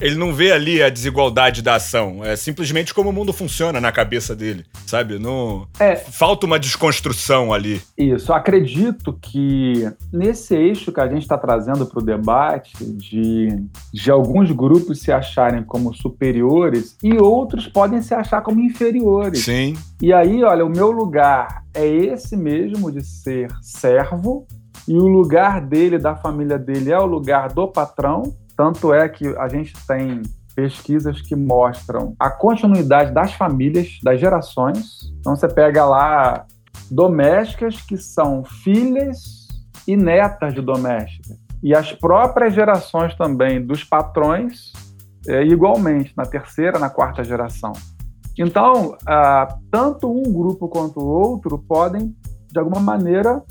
ele não vê ali a desigualdade da ação. É simplesmente como o mundo funciona na cabeça dele, sabe? Não é, falta uma desconstrução ali. Isso. Acredito que nesse eixo que a gente está trazendo para o debate de, de alguns grupos se acharem como superiores e outros podem se achar como inferiores. Sim. E aí, olha, o meu lugar é esse mesmo de ser servo e o lugar dele, da família dele, é o lugar do patrão tanto é que a gente tem pesquisas que mostram a continuidade das famílias, das gerações. Então você pega lá domésticas que são filhas e netas de domésticas. E as próprias gerações também dos patrões, é, igualmente, na terceira, na quarta geração. Então, ah, tanto um grupo quanto o outro podem, de alguma maneira,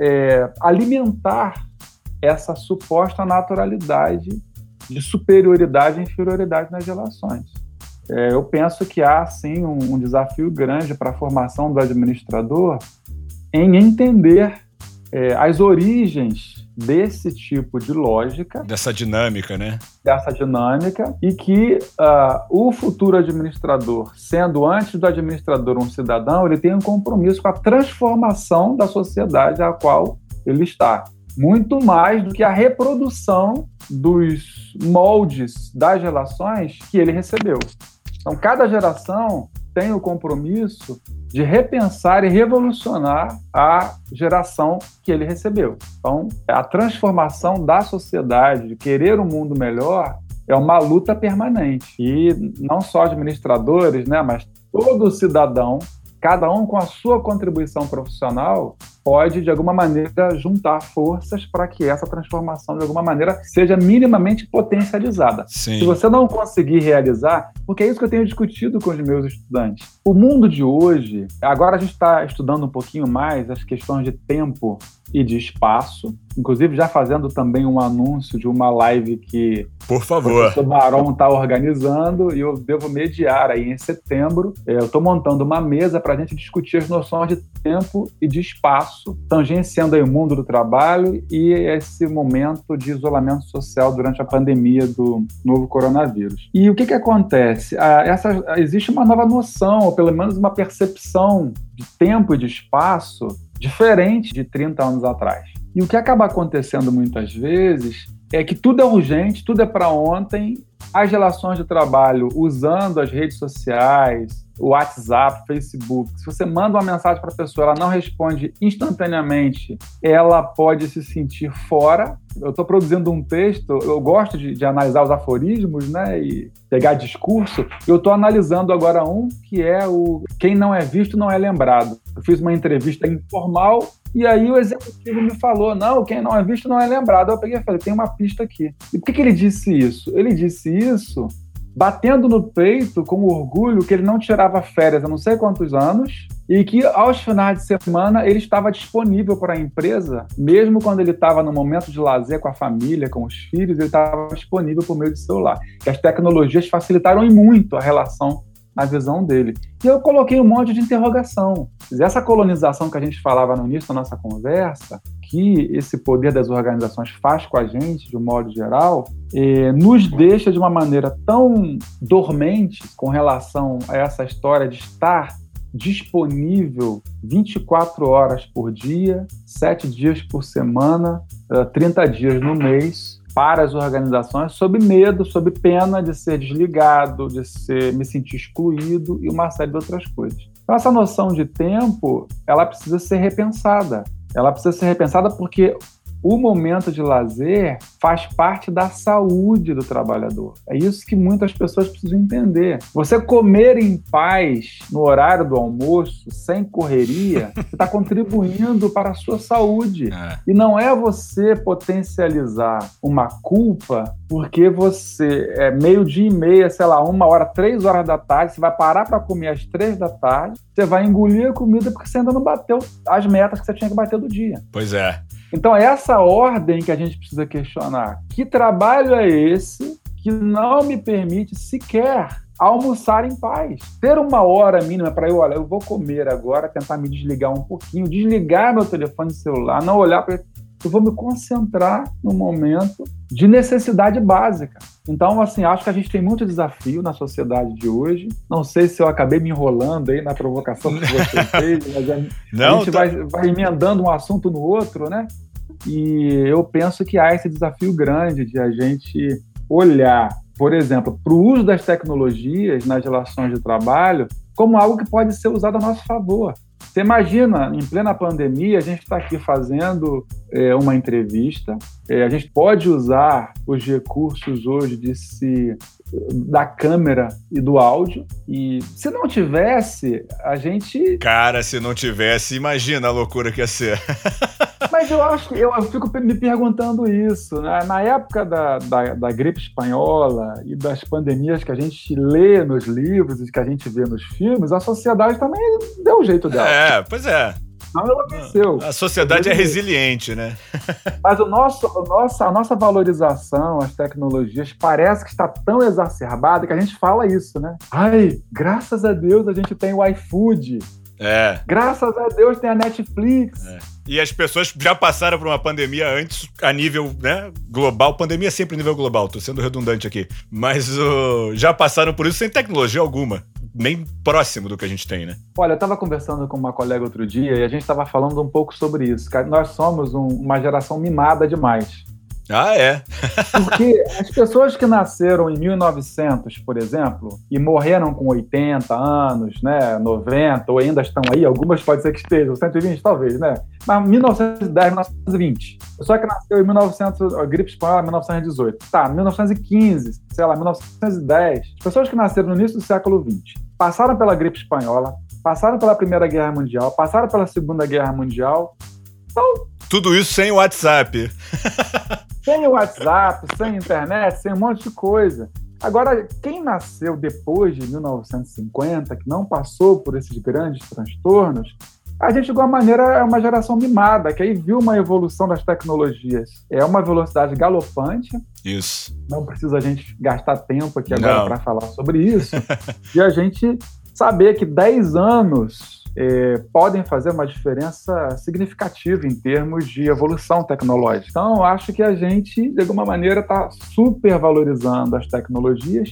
é, alimentar essa suposta naturalidade de superioridade e inferioridade nas relações. É, eu penso que há, sim, um, um desafio grande para a formação do administrador em entender é, as origens desse tipo de lógica. Dessa dinâmica, né? Dessa dinâmica, e que uh, o futuro administrador, sendo antes do administrador um cidadão, ele tem um compromisso com a transformação da sociedade a qual ele está muito mais do que a reprodução dos moldes das relações que ele recebeu. Então, cada geração tem o compromisso de repensar e revolucionar a geração que ele recebeu. Então, a transformação da sociedade, de querer um mundo melhor, é uma luta permanente. E não só administradores, né, mas todo cidadão cada um com a sua contribuição profissional pode, de alguma maneira, juntar forças para que essa transformação, de alguma maneira, seja minimamente potencializada. Sim. Se você não conseguir realizar, porque é isso que eu tenho discutido com os meus estudantes. O mundo de hoje, agora a gente está estudando um pouquinho mais as questões de tempo e de espaço, inclusive já fazendo também um anúncio de uma live que Por favor. o professor Baron está organizando e eu devo mediar aí em setembro. É, eu estou montando uma mesa para a gente discutir as noções de tempo e de espaço, tangenciando aí o mundo do trabalho e esse momento de isolamento social durante a pandemia do novo coronavírus. E o que, que acontece? Ah, essa, existe uma nova noção, ou pelo menos uma percepção de tempo e de espaço diferente de 30 anos atrás. E o que acaba acontecendo muitas vezes é que tudo é urgente, tudo é para ontem. As relações de trabalho usando as redes sociais, o WhatsApp, Facebook, se você manda uma mensagem para a pessoa, ela não responde instantaneamente, ela pode se sentir fora. Eu estou produzindo um texto, eu gosto de, de, analisar os aforismos, né, e pegar discurso. Eu estou analisando agora um que é o quem não é visto não é lembrado. Eu fiz uma entrevista informal e aí o executivo me falou: não, quem não é visto não é lembrado. Eu peguei e falei: tem uma pista aqui. E por que, que ele disse isso? Ele disse isso batendo no peito com orgulho que ele não tirava férias há não sei quantos anos e que aos finais de semana ele estava disponível para a empresa, mesmo quando ele estava no momento de lazer com a família, com os filhos, ele estava disponível por meio de celular. Que as tecnologias facilitaram muito a relação na visão dele. E eu coloquei um monte de interrogação. Essa colonização que a gente falava no início da nossa conversa, que esse poder das organizações faz com a gente, de um modo geral, eh, nos deixa de uma maneira tão dormente com relação a essa história de estar disponível 24 horas por dia, 7 dias por semana, 30 dias no mês, para as organizações sob medo, sob pena de ser desligado, de ser, me sentir excluído e uma série de outras coisas. Então, essa noção de tempo, ela precisa ser repensada. Ela precisa ser repensada porque o momento de lazer faz parte da saúde do trabalhador. É isso que muitas pessoas precisam entender. Você comer em paz no horário do almoço, sem correria, você está contribuindo para a sua saúde. É. E não é você potencializar uma culpa porque você é meio dia e meia, sei lá, uma hora, três horas da tarde, você vai parar para comer às três da tarde, você vai engolir a comida porque você ainda não bateu as metas que você tinha que bater do dia. Pois é. Então, é essa ordem que a gente precisa questionar. Que trabalho é esse que não me permite sequer almoçar em paz? Ter uma hora mínima para eu, olha, eu vou comer agora, tentar me desligar um pouquinho, desligar meu telefone celular, não olhar para eu vou me concentrar no momento de necessidade básica. Então, assim, acho que a gente tem muito desafio na sociedade de hoje. Não sei se eu acabei me enrolando aí na provocação que você fez, mas a, Não, a gente tá... vai, vai emendando um assunto no outro, né? E eu penso que há esse desafio grande de a gente olhar, por exemplo, para o uso das tecnologias nas relações de trabalho como algo que pode ser usado a nosso favor. Você imagina, em plena pandemia, a gente está aqui fazendo é, uma entrevista, é, a gente pode usar os recursos hoje de se da câmera e do áudio. E se não tivesse, a gente. Cara, se não tivesse, imagina a loucura que ia ser. Mas eu acho que eu, eu fico me perguntando isso. Né? Na época da, da, da, gripe espanhola e das pandemias que a gente lê nos livros e que a gente vê nos filmes, a sociedade também deu o jeito dela. É, pois é. Não enlouqueceu. A sociedade é resiliente, né? Mas o nosso, o nosso, a nossa valorização, as tecnologias, parece que está tão exacerbada que a gente fala isso, né? Ai, graças a Deus a gente tem o iFood. É. Graças a Deus tem a Netflix. É. E as pessoas já passaram por uma pandemia antes, a nível né, global. Pandemia é sempre nível global, tô sendo redundante aqui. Mas uh, já passaram por isso sem tecnologia alguma. Nem próximo do que a gente tem, né? Olha, eu estava conversando com uma colega outro dia e a gente estava falando um pouco sobre isso. Nós somos um, uma geração mimada demais. Ah, é? Porque as pessoas que nasceram em 1900, por exemplo, e morreram com 80 anos, né, 90, ou ainda estão aí, algumas pode ser que estejam, 120 talvez, né? Mas 1910, 1920. Pessoa que nasceu em 1900, a gripe espanhola, 1918. Tá, 1915, sei lá, 1910. As pessoas que nasceram no início do século 20 passaram pela gripe espanhola, passaram pela Primeira Guerra Mundial, passaram pela Segunda Guerra Mundial. Então, tudo isso sem WhatsApp. Sem WhatsApp, sem internet, sem um monte de coisa. Agora, quem nasceu depois de 1950, que não passou por esses grandes transtornos, A gente, de alguma maneira, é uma geração mimada, que aí viu uma evolução das tecnologias. É uma velocidade galopante. Isso. Não precisa a gente gastar tempo aqui agora para falar sobre isso. e a gente saber que 10 anos é, podem fazer uma diferença significativa em termos de evolução tecnológica. Então, acho que a gente, de alguma maneira, está super valorizando as tecnologias.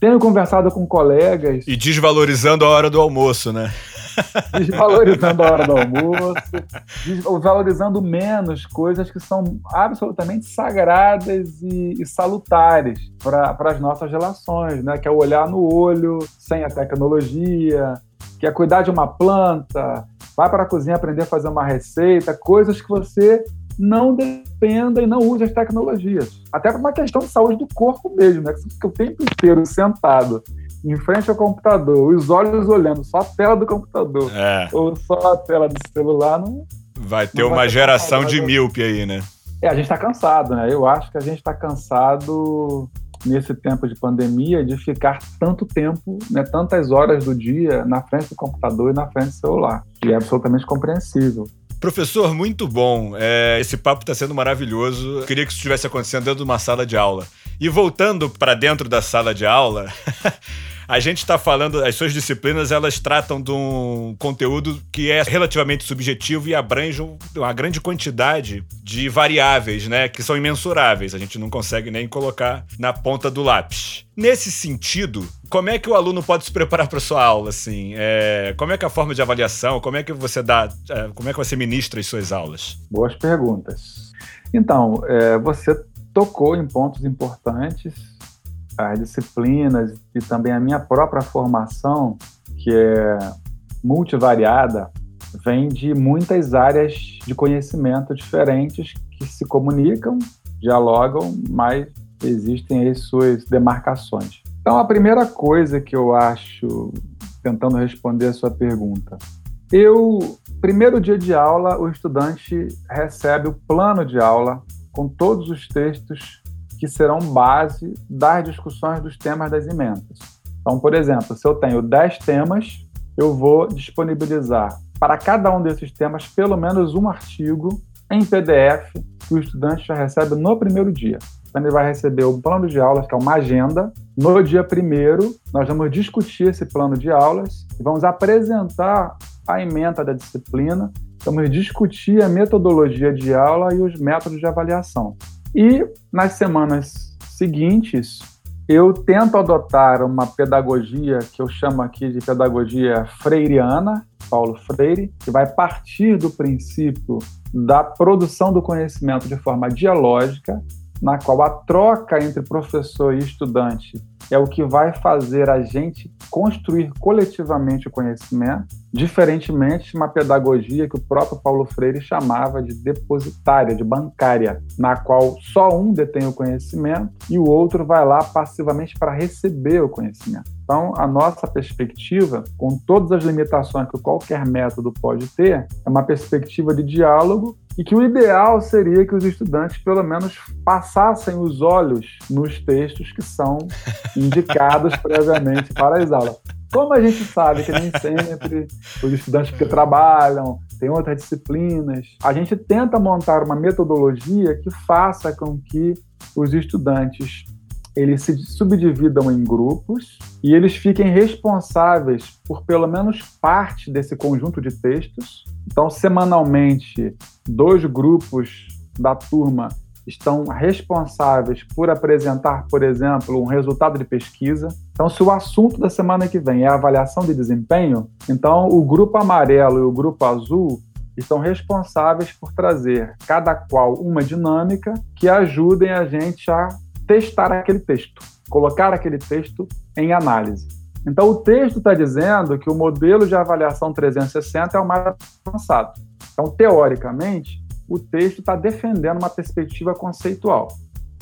Tenho conversado com colegas. E desvalorizando a hora do almoço, né? desvalorizando a hora do almoço, valorizando menos coisas que são absolutamente sagradas e, e salutares para as nossas relações, né? Que é o olhar no olho, sem a tecnologia, que é cuidar de uma planta, vai para a cozinha aprender a fazer uma receita, coisas que você não dependa e não use as tecnologias. Até por uma questão de saúde do corpo mesmo, né? Que você fica o tempo inteiro sentado em frente ao computador, os olhos olhando só a tela do computador é. ou só a tela do celular, não. Vai ter não uma vai ter geração de míope aí, né? É, a gente está cansado, né? Eu acho que a gente está cansado nesse tempo de pandemia de ficar tanto tempo, né, tantas horas do dia na frente do computador e na frente do celular. E é absolutamente compreensível. Professor, muito bom. É, esse papo está sendo maravilhoso. Eu queria que isso estivesse acontecendo dentro de uma sala de aula. E voltando para dentro da sala de aula, A gente está falando, as suas disciplinas, elas tratam de um conteúdo que é relativamente subjetivo e abrange uma grande quantidade de variáveis, né, que são imensuráveis. A gente não consegue nem colocar na ponta do lápis. Nesse sentido, como é que o aluno pode se preparar para sua aula, assim? É, como é que é a forma de avaliação? Como é que você dá, é, como é que você ministra as suas aulas? Boas perguntas. Então, é, você tocou em pontos importantes as disciplinas e também a minha própria formação, que é multivariada, vem de muitas áreas de conhecimento diferentes que se comunicam, dialogam, mas existem as suas demarcações. Então, a primeira coisa que eu acho, tentando responder a sua pergunta, eu, primeiro dia de aula, o estudante recebe o plano de aula com todos os textos que serão base das discussões dos temas das emendas. Então, por exemplo, se eu tenho 10 temas, eu vou disponibilizar para cada um desses temas pelo menos um artigo em PDF que o estudante já recebe no primeiro dia. Então, ele vai receber o plano de aulas, que é uma agenda. No dia primeiro, nós vamos discutir esse plano de aulas e vamos apresentar a emenda da disciplina, vamos discutir a metodologia de aula e os métodos de avaliação. E nas semanas seguintes, eu tento adotar uma pedagogia que eu chamo aqui de pedagogia freiriana, Paulo Freire, que vai partir do princípio da produção do conhecimento de forma dialógica, na qual a troca entre professor e estudante é o que vai fazer a gente construir coletivamente o conhecimento, diferentemente de uma pedagogia que o próprio Paulo Freire chamava de depositária, de bancária, na qual só um detém o conhecimento e o outro vai lá passivamente para receber o conhecimento. Então, a nossa perspectiva, com todas as limitações que qualquer método pode ter, é uma perspectiva de diálogo e que o ideal seria que os estudantes, pelo menos, passassem os olhos nos textos que são indicados previamente para as aulas. Como a gente sabe que nem sempre os estudantes que trabalham, têm outras disciplinas, a gente tenta montar uma metodologia que faça com que os estudantes eles se subdividam em grupos e eles fiquem responsáveis por pelo menos parte desse conjunto de textos. Então, semanalmente, dois grupos da turma estão responsáveis por apresentar, por exemplo, um resultado de pesquisa. Então, se o assunto da semana que vem é avaliação de desempenho, então o grupo amarelo e o grupo azul estão responsáveis por trazer cada qual uma dinâmica que ajudem a gente a testar aquele texto, colocar aquele texto em análise. Então, o texto está dizendo que o modelo de avaliação 360 é o mais avançado. Então, teoricamente, o texto está defendendo uma perspectiva conceitual.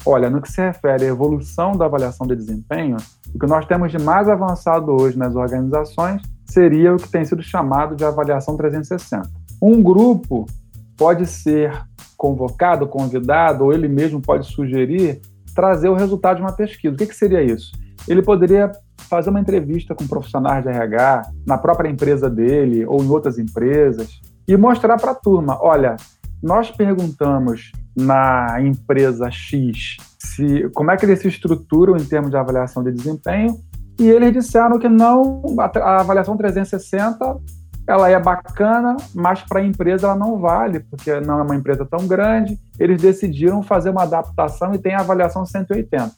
Olha, no que se refere à evolução da avaliação de desempenho, o que nós temos de mais avançado hoje nas organizações seria o que tem sido chamado de avaliação 360. Um grupo pode ser convocado, convidado, ou ele mesmo pode sugerir trazer o resultado de uma pesquisa. O que, que seria isso? Ele poderia fazer uma entrevista com profissionais de RH na própria empresa dele ou em outras empresas e mostrar para a turma: olha, nós perguntamos na empresa X se, como é que eles se estruturam em termos de avaliação de desempenho, e eles disseram que não, a avaliação 360 ela é bacana, mas para a empresa ela não vale, porque não é uma empresa tão grande. Eles decidiram fazer uma adaptação e tem a avaliação 180.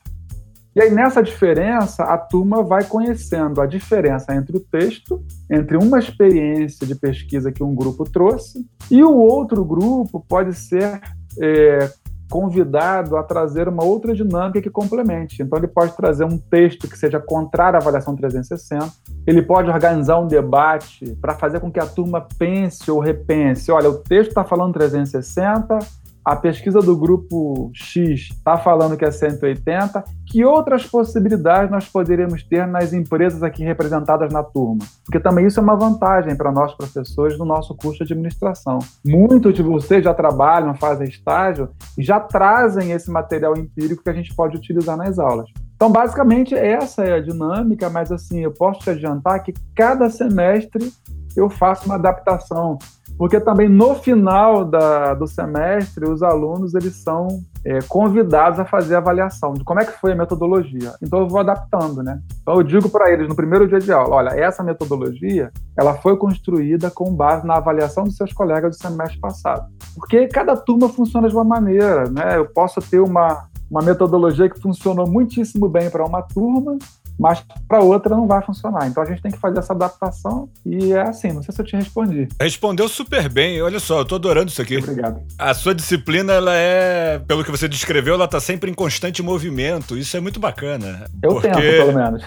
E aí, nessa diferença, a turma vai conhecendo a diferença entre o texto, entre uma experiência de pesquisa que um grupo trouxe, e o outro grupo pode ser é, convidado a trazer uma outra dinâmica que complemente. Então, ele pode trazer um texto que seja contrário à avaliação 360, ele pode organizar um debate para fazer com que a turma pense ou repense: olha, o texto está falando 360, a pesquisa do grupo X está falando que é 180, que outras possibilidades nós poderíamos ter nas empresas aqui representadas na turma? Porque também isso é uma vantagem para nós professores no nosso curso de administração. Muitos de vocês já trabalham, fazem estágio e já trazem esse material empírico que a gente pode utilizar nas aulas. Então, basicamente, essa é a dinâmica, mas assim, eu posso te adiantar que cada semestre eu faço uma adaptação porque também no final da, do semestre os alunos eles são é, convidados a fazer a avaliação de como é que foi a metodologia. Então eu vou adaptando, né? Então eu digo para eles no primeiro dia de aula, olha, essa metodologia ela foi construída com base na avaliação dos seus colegas do semestre passado, porque cada turma funciona de uma maneira, né? Eu posso ter uma uma metodologia que funcionou muitíssimo bem para uma turma mas para outra não vai funcionar. Então a gente tem que fazer essa adaptação e é assim. Não sei se eu te respondi. Respondeu super bem. Olha só, eu tô adorando isso aqui. Obrigado. A sua disciplina, ela é, pelo que você descreveu, ela tá sempre em constante movimento. Isso é muito bacana. Eu porque... tento, pelo menos.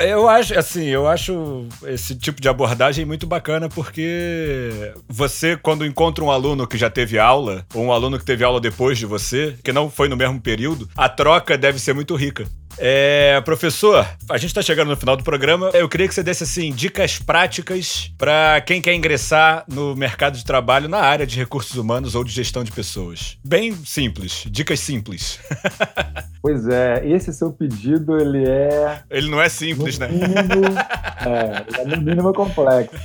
é, eu acho, assim, eu acho esse tipo de abordagem muito bacana porque você, quando encontra um aluno que já teve aula, ou um aluno que teve aula depois de você, que não foi no mesmo período, a troca deve ser muito rica. É, professor, a gente está chegando no final do programa. Eu queria que você desse assim dicas práticas para quem quer ingressar no mercado de trabalho na área de recursos humanos ou de gestão de pessoas. Bem simples, dicas simples. Pois é, esse seu pedido ele é. Ele não é simples, no né? Mínimo, é, ele é no mínimo complexo.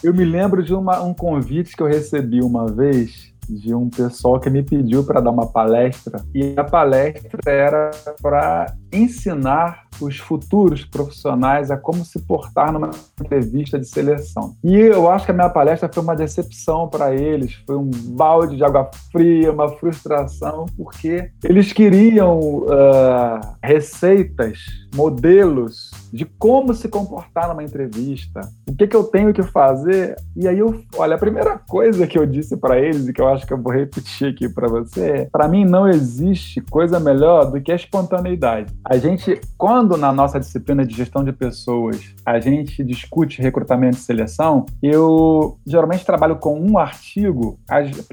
Eu me lembro de uma, um convite que eu recebi uma vez de um pessoal que me pediu para dar uma palestra e a palestra era para ensinar os futuros profissionais a como se portar numa entrevista de seleção. E eu acho que a minha palestra foi uma decepção para eles, foi um balde de água fria, uma frustração, porque eles queriam uh, receitas, modelos de como se comportar numa entrevista, o que, que eu tenho que fazer. E aí eu, olha, a primeira coisa que eu disse para eles e que eu acho que eu vou repetir aqui para você é: para mim não existe coisa melhor do que a espontaneidade. A gente, quando na nossa disciplina de gestão de pessoas, a gente discute recrutamento e seleção, eu geralmente trabalho com um artigo.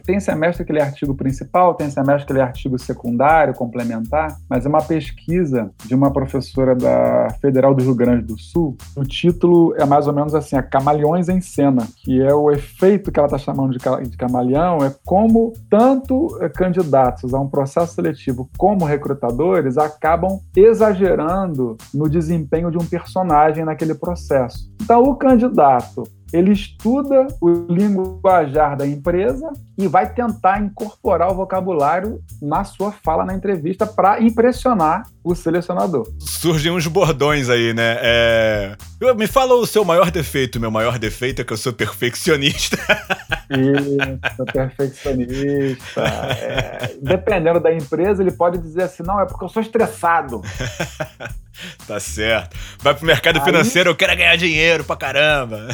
Tem semestre que ele é artigo principal, tem semestre que ele é artigo secundário, complementar, mas é uma pesquisa de uma professora da Federal do Rio Grande do Sul. O título é mais ou menos assim: a Camaleões em Cena, que é o efeito que ela está chamando de camaleão, é como tanto candidatos a um processo seletivo como recrutadores acabam exagerando no desempenho de um personagem naquele processo. Então, o candidato ele estuda o linguajar da empresa e vai tentar incorporar o vocabulário na sua fala na entrevista para impressionar o selecionador. Surgem uns bordões aí, né? É... Me fala o seu maior defeito. Meu maior defeito é que eu sou perfeccionista. Isso, perfeccionista. É... Dependendo da empresa, ele pode dizer assim: não, é porque eu sou estressado. tá certo. Vai pro mercado aí... financeiro, eu quero ganhar dinheiro pra caramba.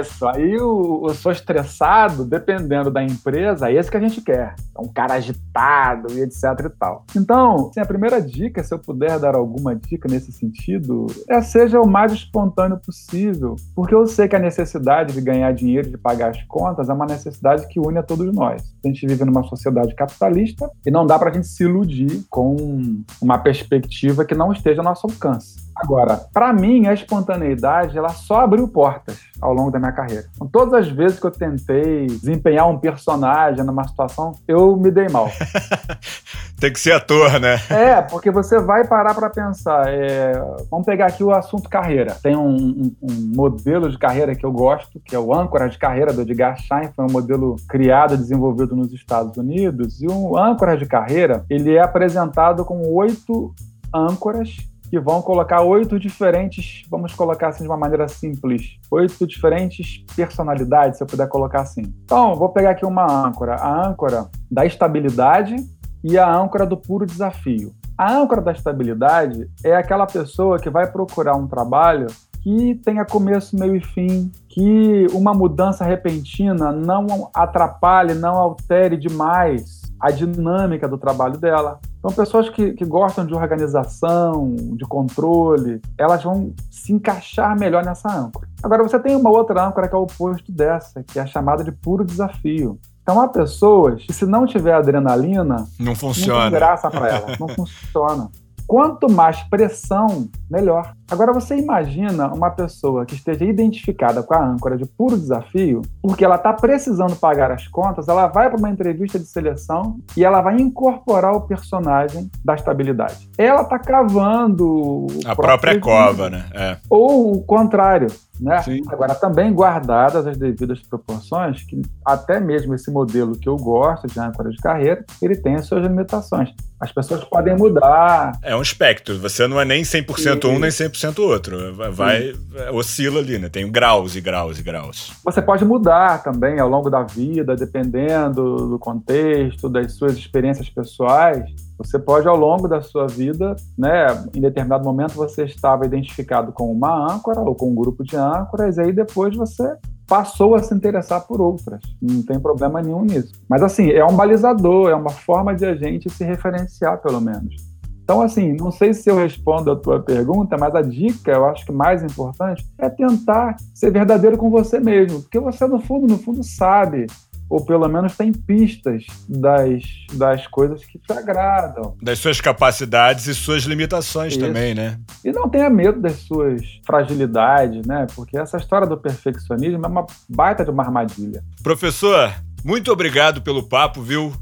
Isso, aí o, eu sou estressado, dependendo da empresa, é esse que a gente quer. É um cara agitado e etc e tal. Então, assim, a primeira dica, se eu puder dar alguma dica nesse sentido, é seja o mais espontâneo possível, porque eu sei que a necessidade de ganhar dinheiro, de pagar as contas, é uma necessidade que une a todos nós. A gente vive numa sociedade capitalista e não dá para a gente se iludir com uma perspectiva que não esteja ao nosso alcance. Agora, para mim, a espontaneidade, ela só abriu portas ao longo da minha carreira. Então, todas as vezes que eu tentei desempenhar um personagem numa situação, eu me dei mal. Tem que ser ator, né? É, porque você vai parar para pensar. É... Vamos pegar aqui o assunto carreira. Tem um, um, um, modelo de carreira que eu gosto, que é o âncora de carreira do Edgar Schein. Foi um modelo criado e desenvolvido nos Estados Unidos. E o âncora de carreira, ele é apresentado com oito âncoras que vão colocar oito diferentes, vamos colocar assim de uma maneira simples, oito diferentes personalidades, se eu puder colocar assim. Então, vou pegar aqui uma âncora, a âncora da estabilidade e a âncora do puro desafio. A âncora da estabilidade é aquela pessoa que vai procurar um trabalho que tenha começo, meio e fim, que uma mudança repentina não atrapalhe, não altere demais a dinâmica do trabalho dela. Então, pessoas que, que gostam de organização, de controle, elas vão se encaixar melhor nessa âncora. Agora, você tem uma outra âncora que é o oposto dessa, que é a chamada de puro desafio. Então, há pessoas que, se não tiver adrenalina, não funciona. Não tem graça para elas, não funciona. Quanto mais pressão, melhor. Agora você imagina uma pessoa que esteja identificada com a âncora de puro desafio, porque ela está precisando pagar as contas, ela vai para uma entrevista de seleção e ela vai incorporar o personagem da estabilidade. Ela está cavando a própria cova, né? É. Ou o contrário. Né? Agora, também guardadas as devidas proporções, que até mesmo esse modelo que eu gosto de âncora de carreira, ele tem as suas limitações. As pessoas podem mudar. É um espectro, você não é nem 100% um, nem 100% outro. Vai, oscila ali, né? Tem graus e graus e graus. Você pode mudar também ao longo da vida, dependendo do contexto, das suas experiências pessoais. Você pode, ao longo da sua vida, né, em determinado momento você estava identificado com uma âncora ou com um grupo de âncoras, e aí depois você passou a se interessar por outras. Não tem problema nenhum nisso. Mas, assim, é um balizador, é uma forma de a gente se referenciar, pelo menos. Então, assim, não sei se eu respondo a tua pergunta, mas a dica, eu acho que mais importante, é tentar ser verdadeiro com você mesmo. Porque você, no fundo, no fundo, sabe ou pelo menos tem pistas das, das coisas que te agradam. Das suas capacidades e suas limitações Isso. também, né? E não tenha medo das suas fragilidades, né? Porque essa história do perfeccionismo é uma baita de uma armadilha. Professor, muito obrigado pelo papo, viu?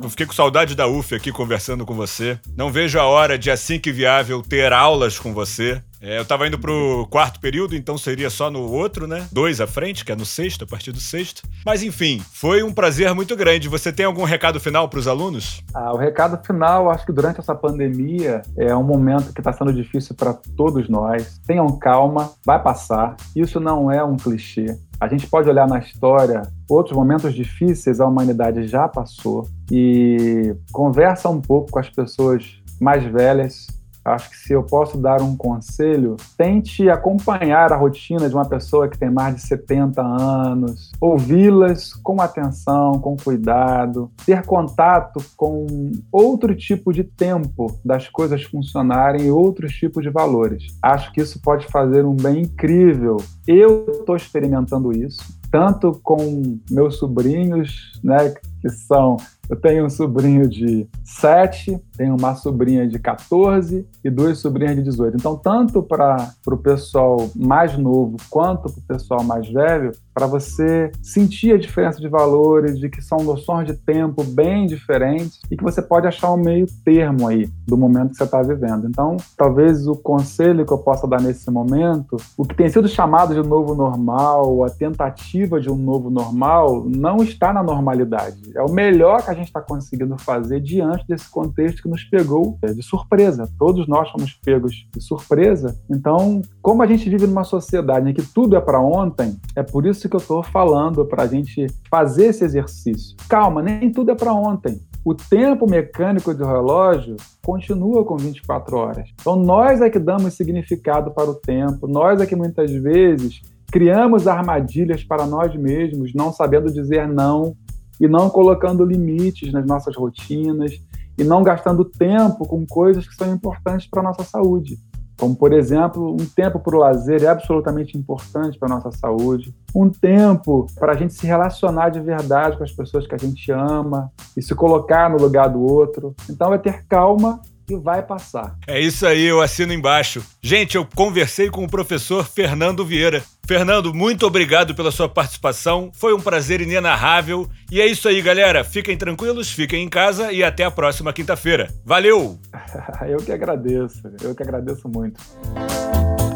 Eu fiquei com saudade da UF aqui conversando com você. Não vejo a hora de, assim que viável, ter aulas com você. É, eu tava indo pro quarto período, então seria só no outro, né? Dois à frente, que é no sexto, a partir do sexto. Mas enfim, foi um prazer muito grande. Você tem algum recado final para os alunos? Ah, o recado final, acho que durante essa pandemia é um momento que está sendo difícil para todos nós. Tenham calma, vai passar. Isso não é um clichê. A gente pode olhar na história outros momentos difíceis, a humanidade já passou e conversa um pouco com as pessoas mais velhas Acho que se eu posso dar um conselho, tente acompanhar a rotina de uma pessoa que tem mais de 70 anos, ouvi-las com atenção, com cuidado, ter contato com outro tipo de tempo das coisas funcionarem e outros tipos de valores. Acho que isso pode fazer um bem incrível. Eu estou experimentando isso, tanto com meus sobrinhos, né, que são eu tenho um sobrinho de 7, tenho uma sobrinha de 14 e duas sobrinhas de 18. Então, tanto para o pessoal mais novo quanto para o pessoal mais velho, para você sentir a diferença de valores, de que são noções de tempo bem diferentes e que você pode achar um meio termo aí do momento que você está vivendo. Então, talvez o conselho que eu possa dar nesse momento, o que tem sido chamado de novo normal, a tentativa de um novo normal, não está na normalidade. É o melhor que a gente está conseguindo fazer diante desse contexto que nos pegou de surpresa. Todos nós fomos pegos de surpresa. Então, como a gente vive numa sociedade em que tudo é para ontem, é por isso que eu estou falando para a gente fazer esse exercício. Calma, nem tudo é para ontem. O tempo mecânico do relógio continua com 24 horas. Então, nós é que damos significado para o tempo, nós é que muitas vezes criamos armadilhas para nós mesmos, não sabendo dizer não e não colocando limites nas nossas rotinas e não gastando tempo com coisas que são importantes para a nossa saúde. Como, por exemplo, um tempo para o lazer é absolutamente importante para a nossa saúde. Um tempo para a gente se relacionar de verdade com as pessoas que a gente ama e se colocar no lugar do outro. Então, é ter calma e vai passar. É isso aí, eu assino embaixo. Gente, eu conversei com o professor Fernando Vieira. Fernando, muito obrigado pela sua participação. Foi um prazer inenarrável. E é isso aí, galera. Fiquem tranquilos, fiquem em casa e até a próxima quinta-feira. Valeu! eu que agradeço, eu que agradeço muito.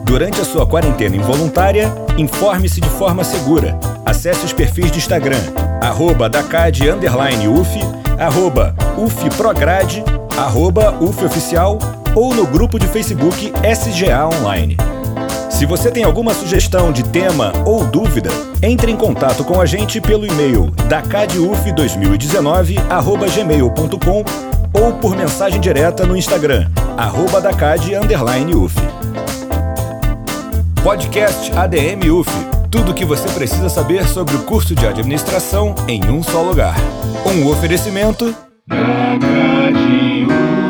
Durante a sua quarentena involuntária, informe-se de forma segura. Acesse os perfis de Instagram, arroba Dacad, UF, arroba UFPrograde, arroba UFOficial ou no grupo de Facebook SGA Online. Se você tem alguma sugestão de tema ou dúvida, entre em contato com a gente pelo e-mail dacaduf2019@gmail.com ou por mensagem direta no Instagram @dacad_uf. Podcast ADM UF. Tudo o que você precisa saber sobre o curso de administração em um só lugar. Um oferecimento. Paga de um.